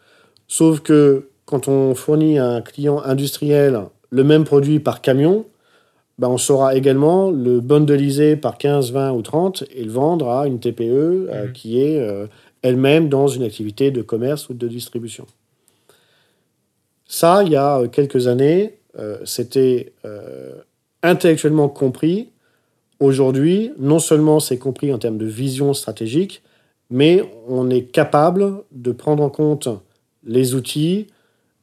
Sauf que quand on fournit à un client industriel le même produit par camion, ben on saura également le bundliser par 15, 20 ou 30 et le vendre à une TPE euh, Mhm. qui est euh, elle-même dans une activité de commerce ou de distribution. Ça, il y a euh, quelques années, euh, c'était euh, intellectuellement compris. Aujourd'hui, non seulement c'est compris en termes de vision stratégique, mais on est capable de prendre en compte les outils,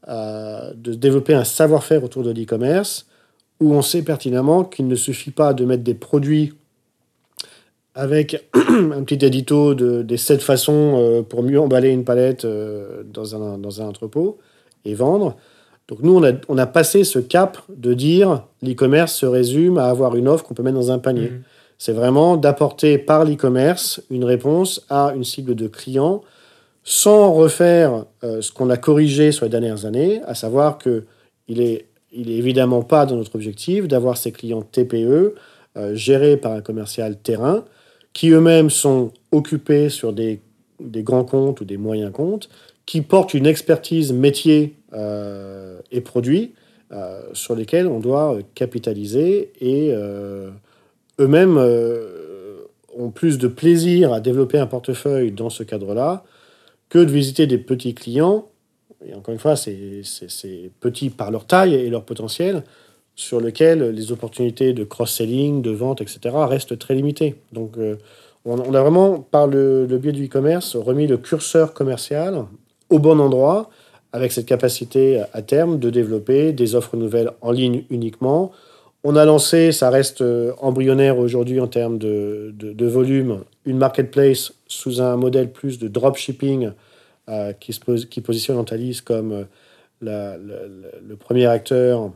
de développer un savoir-faire autour de l'e-commerce, où on sait pertinemment qu'il ne suffit pas de mettre des produits avec (clears throat) un petit édito de, des sept façons euh, pour mieux emballer une palette euh, dans, un, dans un entrepôt et vendre. Donc nous, on a, on a passé ce cap de dire l'e-commerce se résume à avoir une offre qu'on peut mettre dans un panier. Mhm. C'est vraiment d'apporter par l'e-commerce une réponse à une cible de clients sans refaire euh, ce qu'on a corrigé sur les dernières années, à savoir que il est, il est évidemment pas dans notre objectif d'avoir ces clients TPE euh, gérés par un commercial terrain qui eux-mêmes sont occupés sur des, grands comptes ou des moyens comptes, qui portent une expertise métier euh, et produit sur lesquels on doit capitaliser et eux-mêmes ont plus de plaisir à développer un portefeuille dans ce cadre-là que de visiter des petits clients, et encore une fois, c'est petits par leur taille et leur potentiel, sur lequel les opportunités de cross-selling, de vente, etc., restent très limitées. Donc, euh, on, a vraiment, par le, biais du e-commerce, remis le curseur commercial au bon endroit, avec cette capacité à terme de développer des offres nouvelles en ligne uniquement. On a lancé, ça reste euh, embryonnaire aujourd'hui en termes de, de, volume, une marketplace sous un modèle plus de dropshipping euh, qui, se qui positionne Antalis comme le premier acteur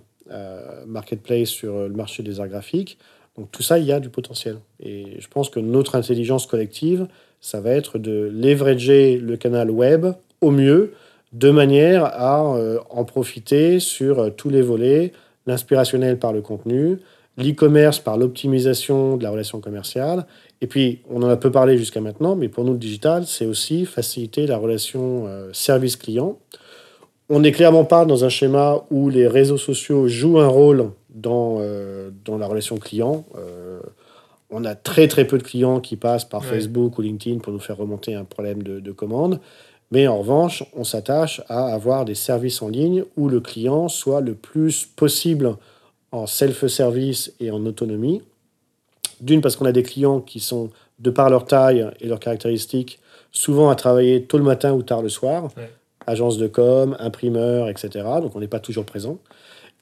marketplace sur le marché des arts graphiques. Donc tout ça, il y a du potentiel. Et je pense que notre intelligence collective, ça va être de leverager le canal web au mieux, de manière à en profiter sur tous les volets, l'inspirationnel par le contenu, l'e-commerce par l'optimisation de la relation commerciale. Et puis, on en a peu parlé jusqu'à maintenant, mais pour nous, le digital, c'est aussi faciliter la relation euh, service-client. On n'est clairement pas dans un schéma où les réseaux sociaux jouent un rôle dans, euh, dans la relation client. Euh, on a très très peu de clients qui passent par Facebook ou LinkedIn pour nous faire remonter un problème de, de commande. Mais en revanche, on s'attache à avoir des services en ligne où le client soit le plus possible en self-service et en autonomie. D'une, parce qu'on a des clients qui sont, de par leur taille et leurs caractéristiques, souvent à travailler tôt le matin ou tard le soir, agence de com, imprimeur, etc. Donc on n'est pas toujours présent.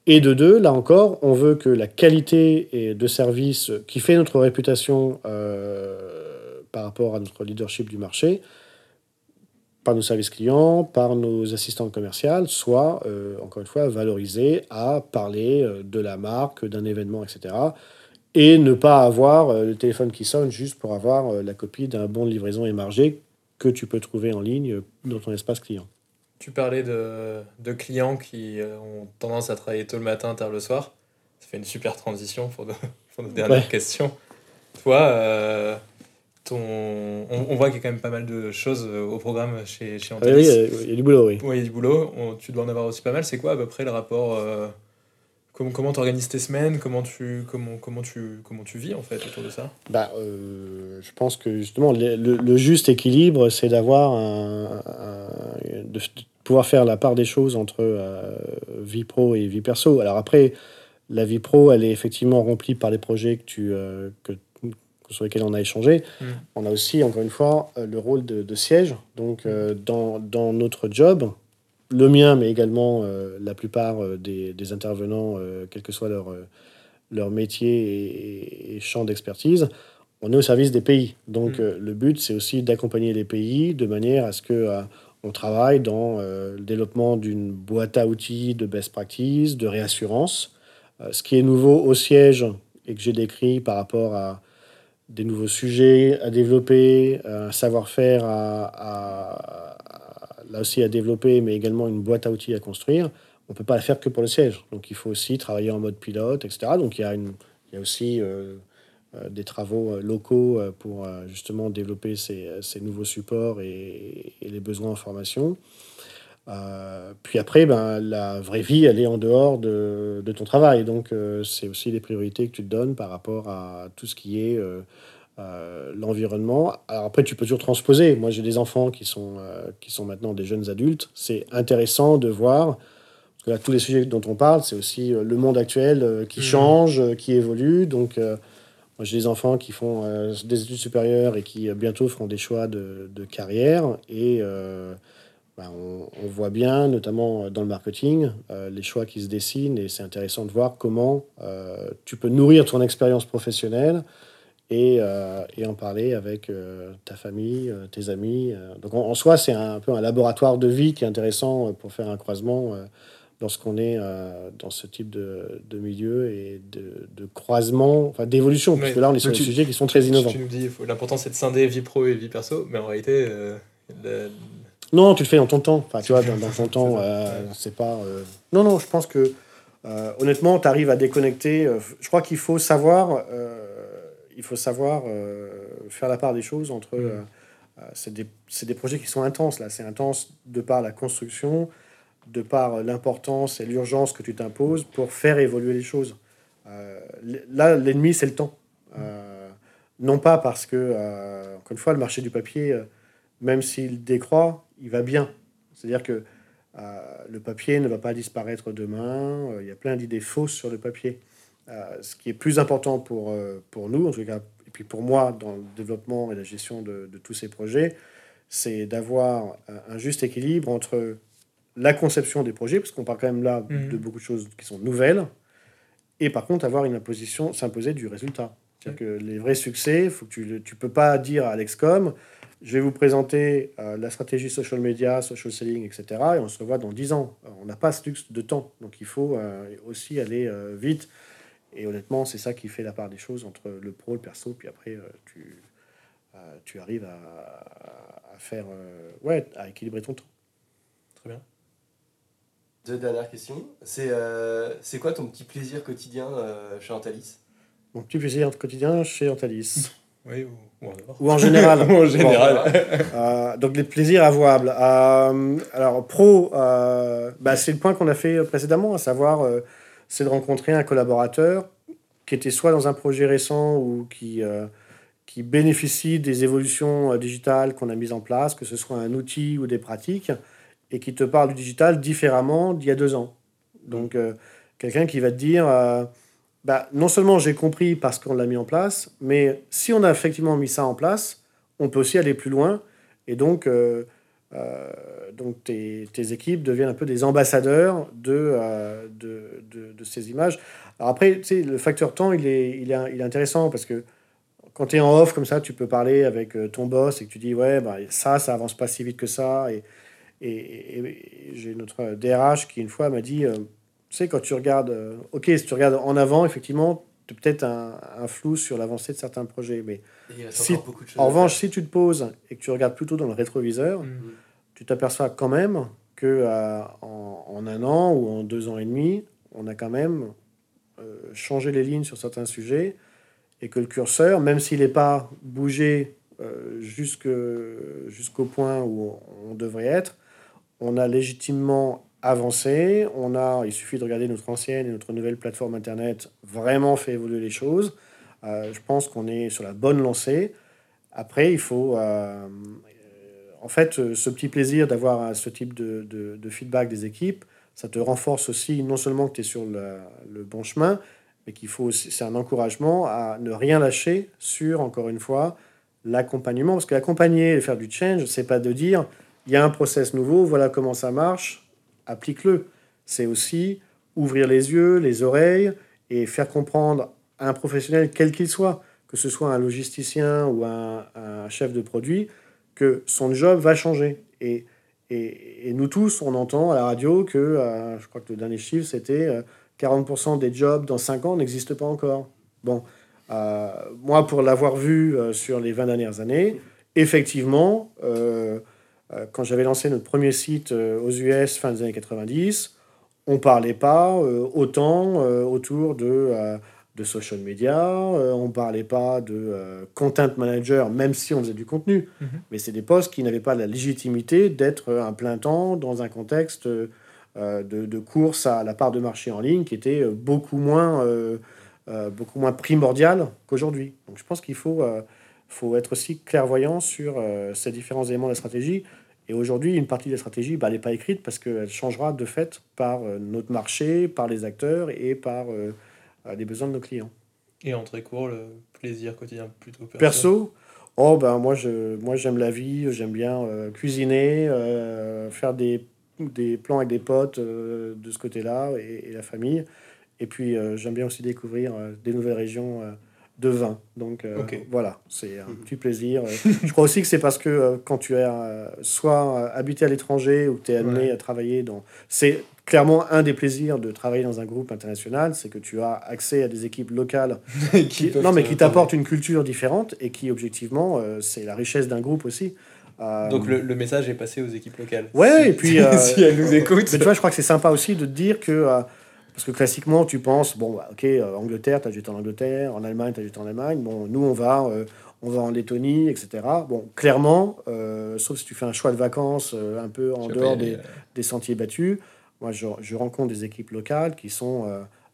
Et de deux, là encore, on veut que la qualité de service qui fait notre réputation euh, par rapport à notre leadership du marché par nos services clients, par nos assistantes commerciales, soit, euh, encore une fois, valorisé à parler euh, de la marque, d'un événement, etc. Et ne pas avoir le téléphone qui sonne juste pour avoir la copie d'un bon de livraison émargé que tu peux trouver en ligne dans ton espace client. Tu parlais de, de clients qui ont tendance à travailler tôt le matin, tard le soir. Ça fait une super transition pour, nos, (laughs) dernières questions. Toi, on, voit qu'il y a quand même pas mal de choses euh, au programme chez, chez Oui, il y a du boulot, oui. Oui, il y a du boulot. tu dois en avoir aussi pas mal. C'est quoi à peu près le rapport euh, Comment tu organises tes semaines? Comment tu, comment, comment, tu, comment tu vis en fait autour de ça? Bah, euh, Je pense que justement, le, juste équilibre, c'est d'avoir un, de pouvoir faire la part des choses entre vie pro et vie perso. Alors après, la vie pro, elle est effectivement remplie par les projets que tu, que sur lesquels on a échangé. Mm. On a aussi, encore une fois, euh, le rôle de, siège. Donc, euh, dans, dans, notre job, le mien, mais également euh, la plupart des, des intervenants, quel que soit leur, leur métier et, champ d'expertise, on est au service des pays. Donc, mm. le but, c'est aussi d'accompagner les pays de manière à ce que on travaille dans le développement d'une boîte à outils de best practice, de réassurance. ce qui est nouveau au siège et que j'ai décrit par rapport à des nouveaux sujets à développer, un savoir-faire à, là aussi à développer, mais également une boîte à outils à construire, on ne peut pas la faire que pour le siège. Donc il faut aussi travailler en mode pilote, etc. Donc il y a, aussi euh, euh, des travaux euh, locaux pour justement développer ces, ces nouveaux supports et, et, les besoins en formation. puis après, ben, la vraie vie, elle est en dehors de, de ton travail. Donc, c'est aussi les priorités que tu te donnes par rapport à tout ce qui est euh, l'environnement. Alors après, tu peux toujours transposer. Moi, j'ai des enfants qui sont, euh, qui sont maintenant des jeunes adultes. C'est intéressant de voir, que là, tous les sujets dont on parle, c'est aussi euh, le monde actuel qui mmh. change, qui évolue. Donc, moi, j'ai des enfants qui font des études supérieures et qui bientôt feront des choix de, carrière. Et ben, on, on, voit bien, notamment dans le marketing, les choix qui se dessinent. Et c'est intéressant de voir comment tu peux nourrir ton expérience professionnelle et, euh, en parler avec euh, ta famille, euh, tes amis. Donc en, soi, c'est un, peu un laboratoire de vie qui est intéressant pour faire un croisement lorsqu'on est dans ce type de, de, milieu et de, de croisement, enfin d'évolution, parce que là on est sur des sujets qui sont très innovants. Tu nous dis l'important c'est de scinder vie pro et vie perso, mais en réalité. Non, tu le fais dans ton temps. Enfin, tu vois, dans, ton temps, c'est pas. Non, non, je pense que honnêtement, tu arrives à déconnecter. je crois qu'il faut savoir il faut savoir euh, faire la part des choses entre. Mm. Euh, euh, c'est des, des, projets qui sont intenses, là. C'est intense de par la construction, de par l'importance et l'urgence que tu t'imposes pour faire évoluer les choses. là, l'ennemi, c'est le temps. non pas parce que, encore une fois, le marché du papier, même s'il décroît, il va bien. C'est-à-dire que le papier ne va pas disparaître demain. Il y a plein d'idées fausses sur le papier. Euh, ce qui est plus important pour, euh, pour nous, en tout cas, et puis pour moi, dans le développement et la gestion de tous ces projets, c'est d'avoir un juste équilibre entre la conception des projets, parce qu'on parle quand même là mhm. de beaucoup de choses qui sont nouvelles, et par contre avoir une imposition, s'imposer du résultat. C'est-à-dire que les vrais succès, faut que tu ne peux pas dire à l'Excom, je vais vous présenter euh, la stratégie social media, social selling, etc. Et on se revoit dans 10 ans. on n'a pas ce luxe de temps. Donc il faut aussi aller vite. Et honnêtement, c'est ça qui fait la part des choses entre le pro, le perso, puis après, euh, tu, euh, tu arrives à, à faire, euh, ouais, à équilibrer ton temps. Très bien. Deux dernières questions. C'est c'est quoi ton petit plaisir quotidien chez Antalis? Mon petit plaisir quotidien chez Antalis. (laughs) Oui, ou, ou, en général. en général. (laughs) (laughs) donc les plaisirs avouables. alors pro, bah, c'est le point qu'on a fait précédemment, à savoir c'est de rencontrer un collaborateur qui était soit dans un projet récent ou qui, euh, qui bénéficie des évolutions euh, digitales qu'on a mises en place, que ce soit un outil ou des pratiques, et qui te parle du digital différemment d'il y a deux ans. Donc, euh, quelqu'un qui va te dire, bah, non seulement j'ai compris parce qu'on l'a mis en place, mais si on a effectivement mis ça en place, on peut aussi aller plus loin. Et donc, euh, donc tes, équipes deviennent un peu des ambassadeurs euh, de, de, de, ces images. Alors après, le facteur temps, il est, il est, il est intéressant parce que quand tu es en off comme ça, tu peux parler avec euh, ton boss et que tu dis, ouais, bah, ça, ça avance pas si vite que ça. Et, et, j'ai notre DRH qui, une fois, m'a dit, tu sais, quand tu regardes, ok, si tu regardes en avant, effectivement, tu as peut-être un, un, flou sur l'avancée de certains projets. Mais si, en revanche, si tu te poses et que tu regardes plutôt dans le rétroviseur, mmh tu t'aperçois quand même que euh, en, un an ou en deux ans et demi, on a quand même euh, changé les lignes sur certains sujets et que le curseur, même s'il n'est pas bougé euh, jusqu'au point où on devrait être, on a légitimement avancé. On a, il suffit de regarder notre ancienne et notre nouvelle plateforme internet, vraiment fait évoluer les choses. je pense qu'on est sur la bonne lancée. Après, il faut, en fait, euh, ce petit plaisir d'avoir euh, ce type de, feedback des équipes, ça te renforce aussi non seulement que tu es sur le, bon chemin, mais qu'il faut c'est un encouragement à ne rien lâcher sur, encore une fois, l'accompagnement. Parce qu'accompagner et faire du change, c'est pas de dire, il y a un process nouveau, voilà comment ça marche, applique-le. C'est aussi ouvrir les yeux, les oreilles et faire comprendre à un professionnel, quel qu'il soit, que ce soit un logisticien ou un, chef de produit, que son job va changer. Et, et, nous tous, on entend à la radio que, euh, je crois que le dernier chiffre, c'était 40% euh, des jobs dans 5 ans n'existent pas encore. Bon, euh, moi, pour l'avoir vu sur les 20 dernières années, effectivement, quand j'avais lancé notre premier site aux US fin des années 90, on parlait pas autant autour de de social media, euh, on ne parlait pas de euh, content manager, même si on faisait du contenu, mhm. mais c'est des postes qui n'avaient pas la légitimité d'être un plein temps dans un contexte euh, de, course à la part de marché en ligne qui était beaucoup moins, beaucoup moins primordial qu'aujourd'hui. Donc je pense qu'il faut, faut être aussi clairvoyant sur ces différents éléments de la stratégie. Et aujourd'hui, une partie de la stratégie, bah, elle n'est pas écrite parce qu'elle changera de fait par notre marché, par les acteurs et par des besoins de nos clients. Et en très court, le plaisir quotidien plutôt perso, perso Oh ben moi je moi j'aime la vie, j'aime bien euh, cuisiner, euh, faire des, des plans avec des potes euh, de ce côté-là et, la famille. Et puis j'aime bien aussi découvrir des nouvelles régions de vin. Donc euh, voilà, c'est un Mhm. petit plaisir. Euh, je crois aussi que c'est parce que euh, quand tu es euh, soit habité à l'étranger ou que tu es amené Ouais. à travailler dans... C'est clairement un des plaisirs de travailler dans un groupe international, c'est que tu as accès à des équipes locales (laughs) qui, non, mais qui t'apportent une culture différente et qui, objectivement, c'est la richesse d'un groupe aussi. Donc le, le message est passé aux équipes locales. Ouais, Si- et puis, si elles nous écoutent. (laughs) Mais tu vois, je crois que c'est sympa aussi de te dire que. Parce que classiquement, tu penses, bon, bah, ok, euh, Angleterre, tu as jeté en Angleterre, en Allemagne, tu as jeté en Allemagne, bon, nous, on va, euh, on va en Lettonie, etc. Bon, clairement, euh, sauf si tu fais un choix de vacances euh, un peu en dehors des, sentiers battus, moi, je, je rencontre des équipes locales qui sont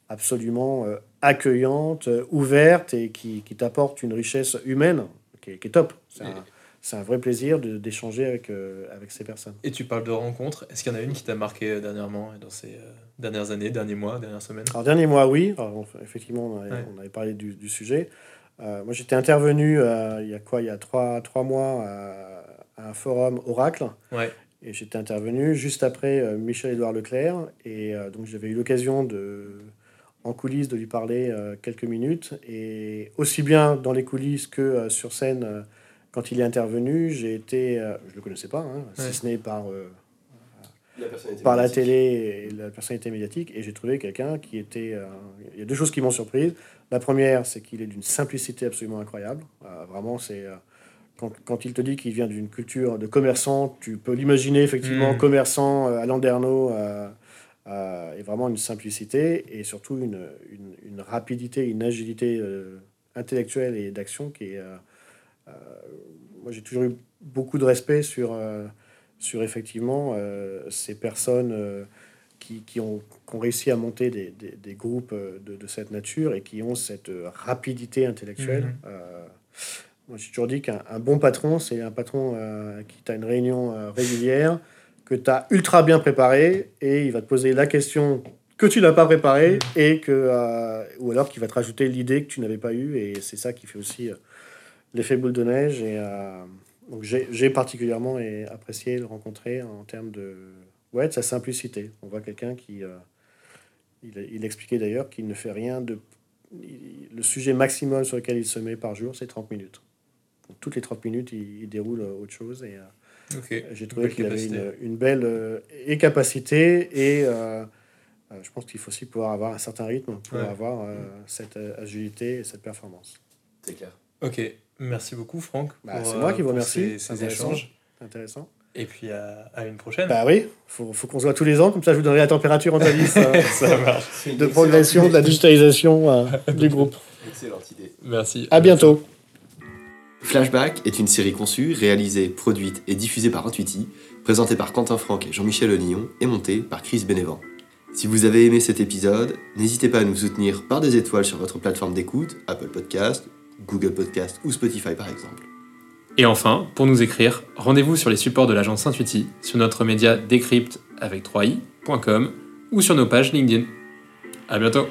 absolument accueillantes, ouvertes et qui, qui t'apportent une richesse humaine qui est, qui est top. C'est c'est un vrai plaisir d'échanger avec, euh, avec ces personnes. Et tu parles de rencontres. Est-ce qu'il y en a une qui t'a marqué dernièrement, dans ces euh, dernières années, derniers mois, dernières semaines Alors, dernier mois, oui. Alors, effectivement, on avait, Ouais. on avait parlé du, du sujet. Euh, moi, j'étais intervenu euh, il y a quoi Il y a trois, trois mois à, à un forum Oracle. Ouais. Et j'étais intervenu juste après euh, Michel-Édouard Leclerc. Et euh, donc, j'avais eu l'occasion de, en coulisses de lui parler euh, quelques minutes. Et aussi bien dans les coulisses que euh, sur scène, euh, quand il est intervenu, j'ai été. euh, je ne le connaissais pas, hein, Ouais. si ce n'est par. La par la télé et la personnalité médiatique et j'ai trouvé quelqu'un qui était euh, il y a deux choses qui m'ont surprise. La première c'est qu'il est d'une simplicité absolument incroyable. Euh, vraiment c'est euh, quand, quand il te dit qu'il vient d'une culture de commerçant tu peux l'imaginer effectivement Mm. commerçant euh, à Landerneau euh, euh, et vraiment une simplicité et surtout une, une, une rapidité une agilité euh, intellectuelle et d'action qui est euh, euh, moi j'ai toujours eu beaucoup de respect sur euh, sur effectivement euh, ces personnes euh, qui, qui, ont, qui ont réussi à monter des, des, des groupes euh, de, de cette nature et qui ont cette rapidité intellectuelle. Mhm. Moi, j'ai toujours dit qu'un un bon patron, c'est un patron qui t'a une réunion régulière, que tu as ultra bien préparé et il va te poser la question que tu n'as pas préparée Mhm. et que, euh, ou alors qu'il va te rajouter l'idée que tu n'avais pas eue et c'est ça qui fait aussi euh, l'effet boule de neige et euh, donc j'ai particulièrement apprécié le rencontrer en termes de, ouais, de sa simplicité. On voit quelqu'un qui... euh, il, il expliquait d'ailleurs qu'il ne fait rien de... il- le sujet maximum sur lequel il se met par jour, c'est 30 minutes. Donc, toutes les 30 minutes, il, il déroule autre chose. Et euh, j'ai trouvé qu'il avait une, une belle euh, et capacité et euh, euh, je pense qu'il faut aussi pouvoir avoir un certain rythme pour Ouais. avoir euh, cette agilité et cette performance. C'est clair. Ok. Merci beaucoup, Franck. Bah, pour, c'est euh, moi qui vous remercie. Ces, ces Intéressant. échanges. Intéressant. Et puis à, à une prochaine. Bah oui, faut, faut qu'on se voit tous les ans, comme ça je vous donnerai la température en Thalys (laughs) euh, Ça marche. De progression de la digitalisation euh, (laughs) du groupe. Excellente idée. Merci. À bientôt. Flashback est une série conçue, réalisée, produite et diffusée par Intuiti, présentée par Quentin Franck et Jean-Michel Onillon et montée par Chris Bénévent. Si vous avez aimé cet épisode, n'hésitez pas à nous soutenir par des étoiles sur votre plateforme d'écoute, Apple Podcast, Google Podcast ou Spotify par exemple. Et enfin, pour nous écrire, rendez-vous sur les supports de l'agence Intuiti, sur notre média Decrypt avec 3i.com ou sur nos pages LinkedIn. À bientôt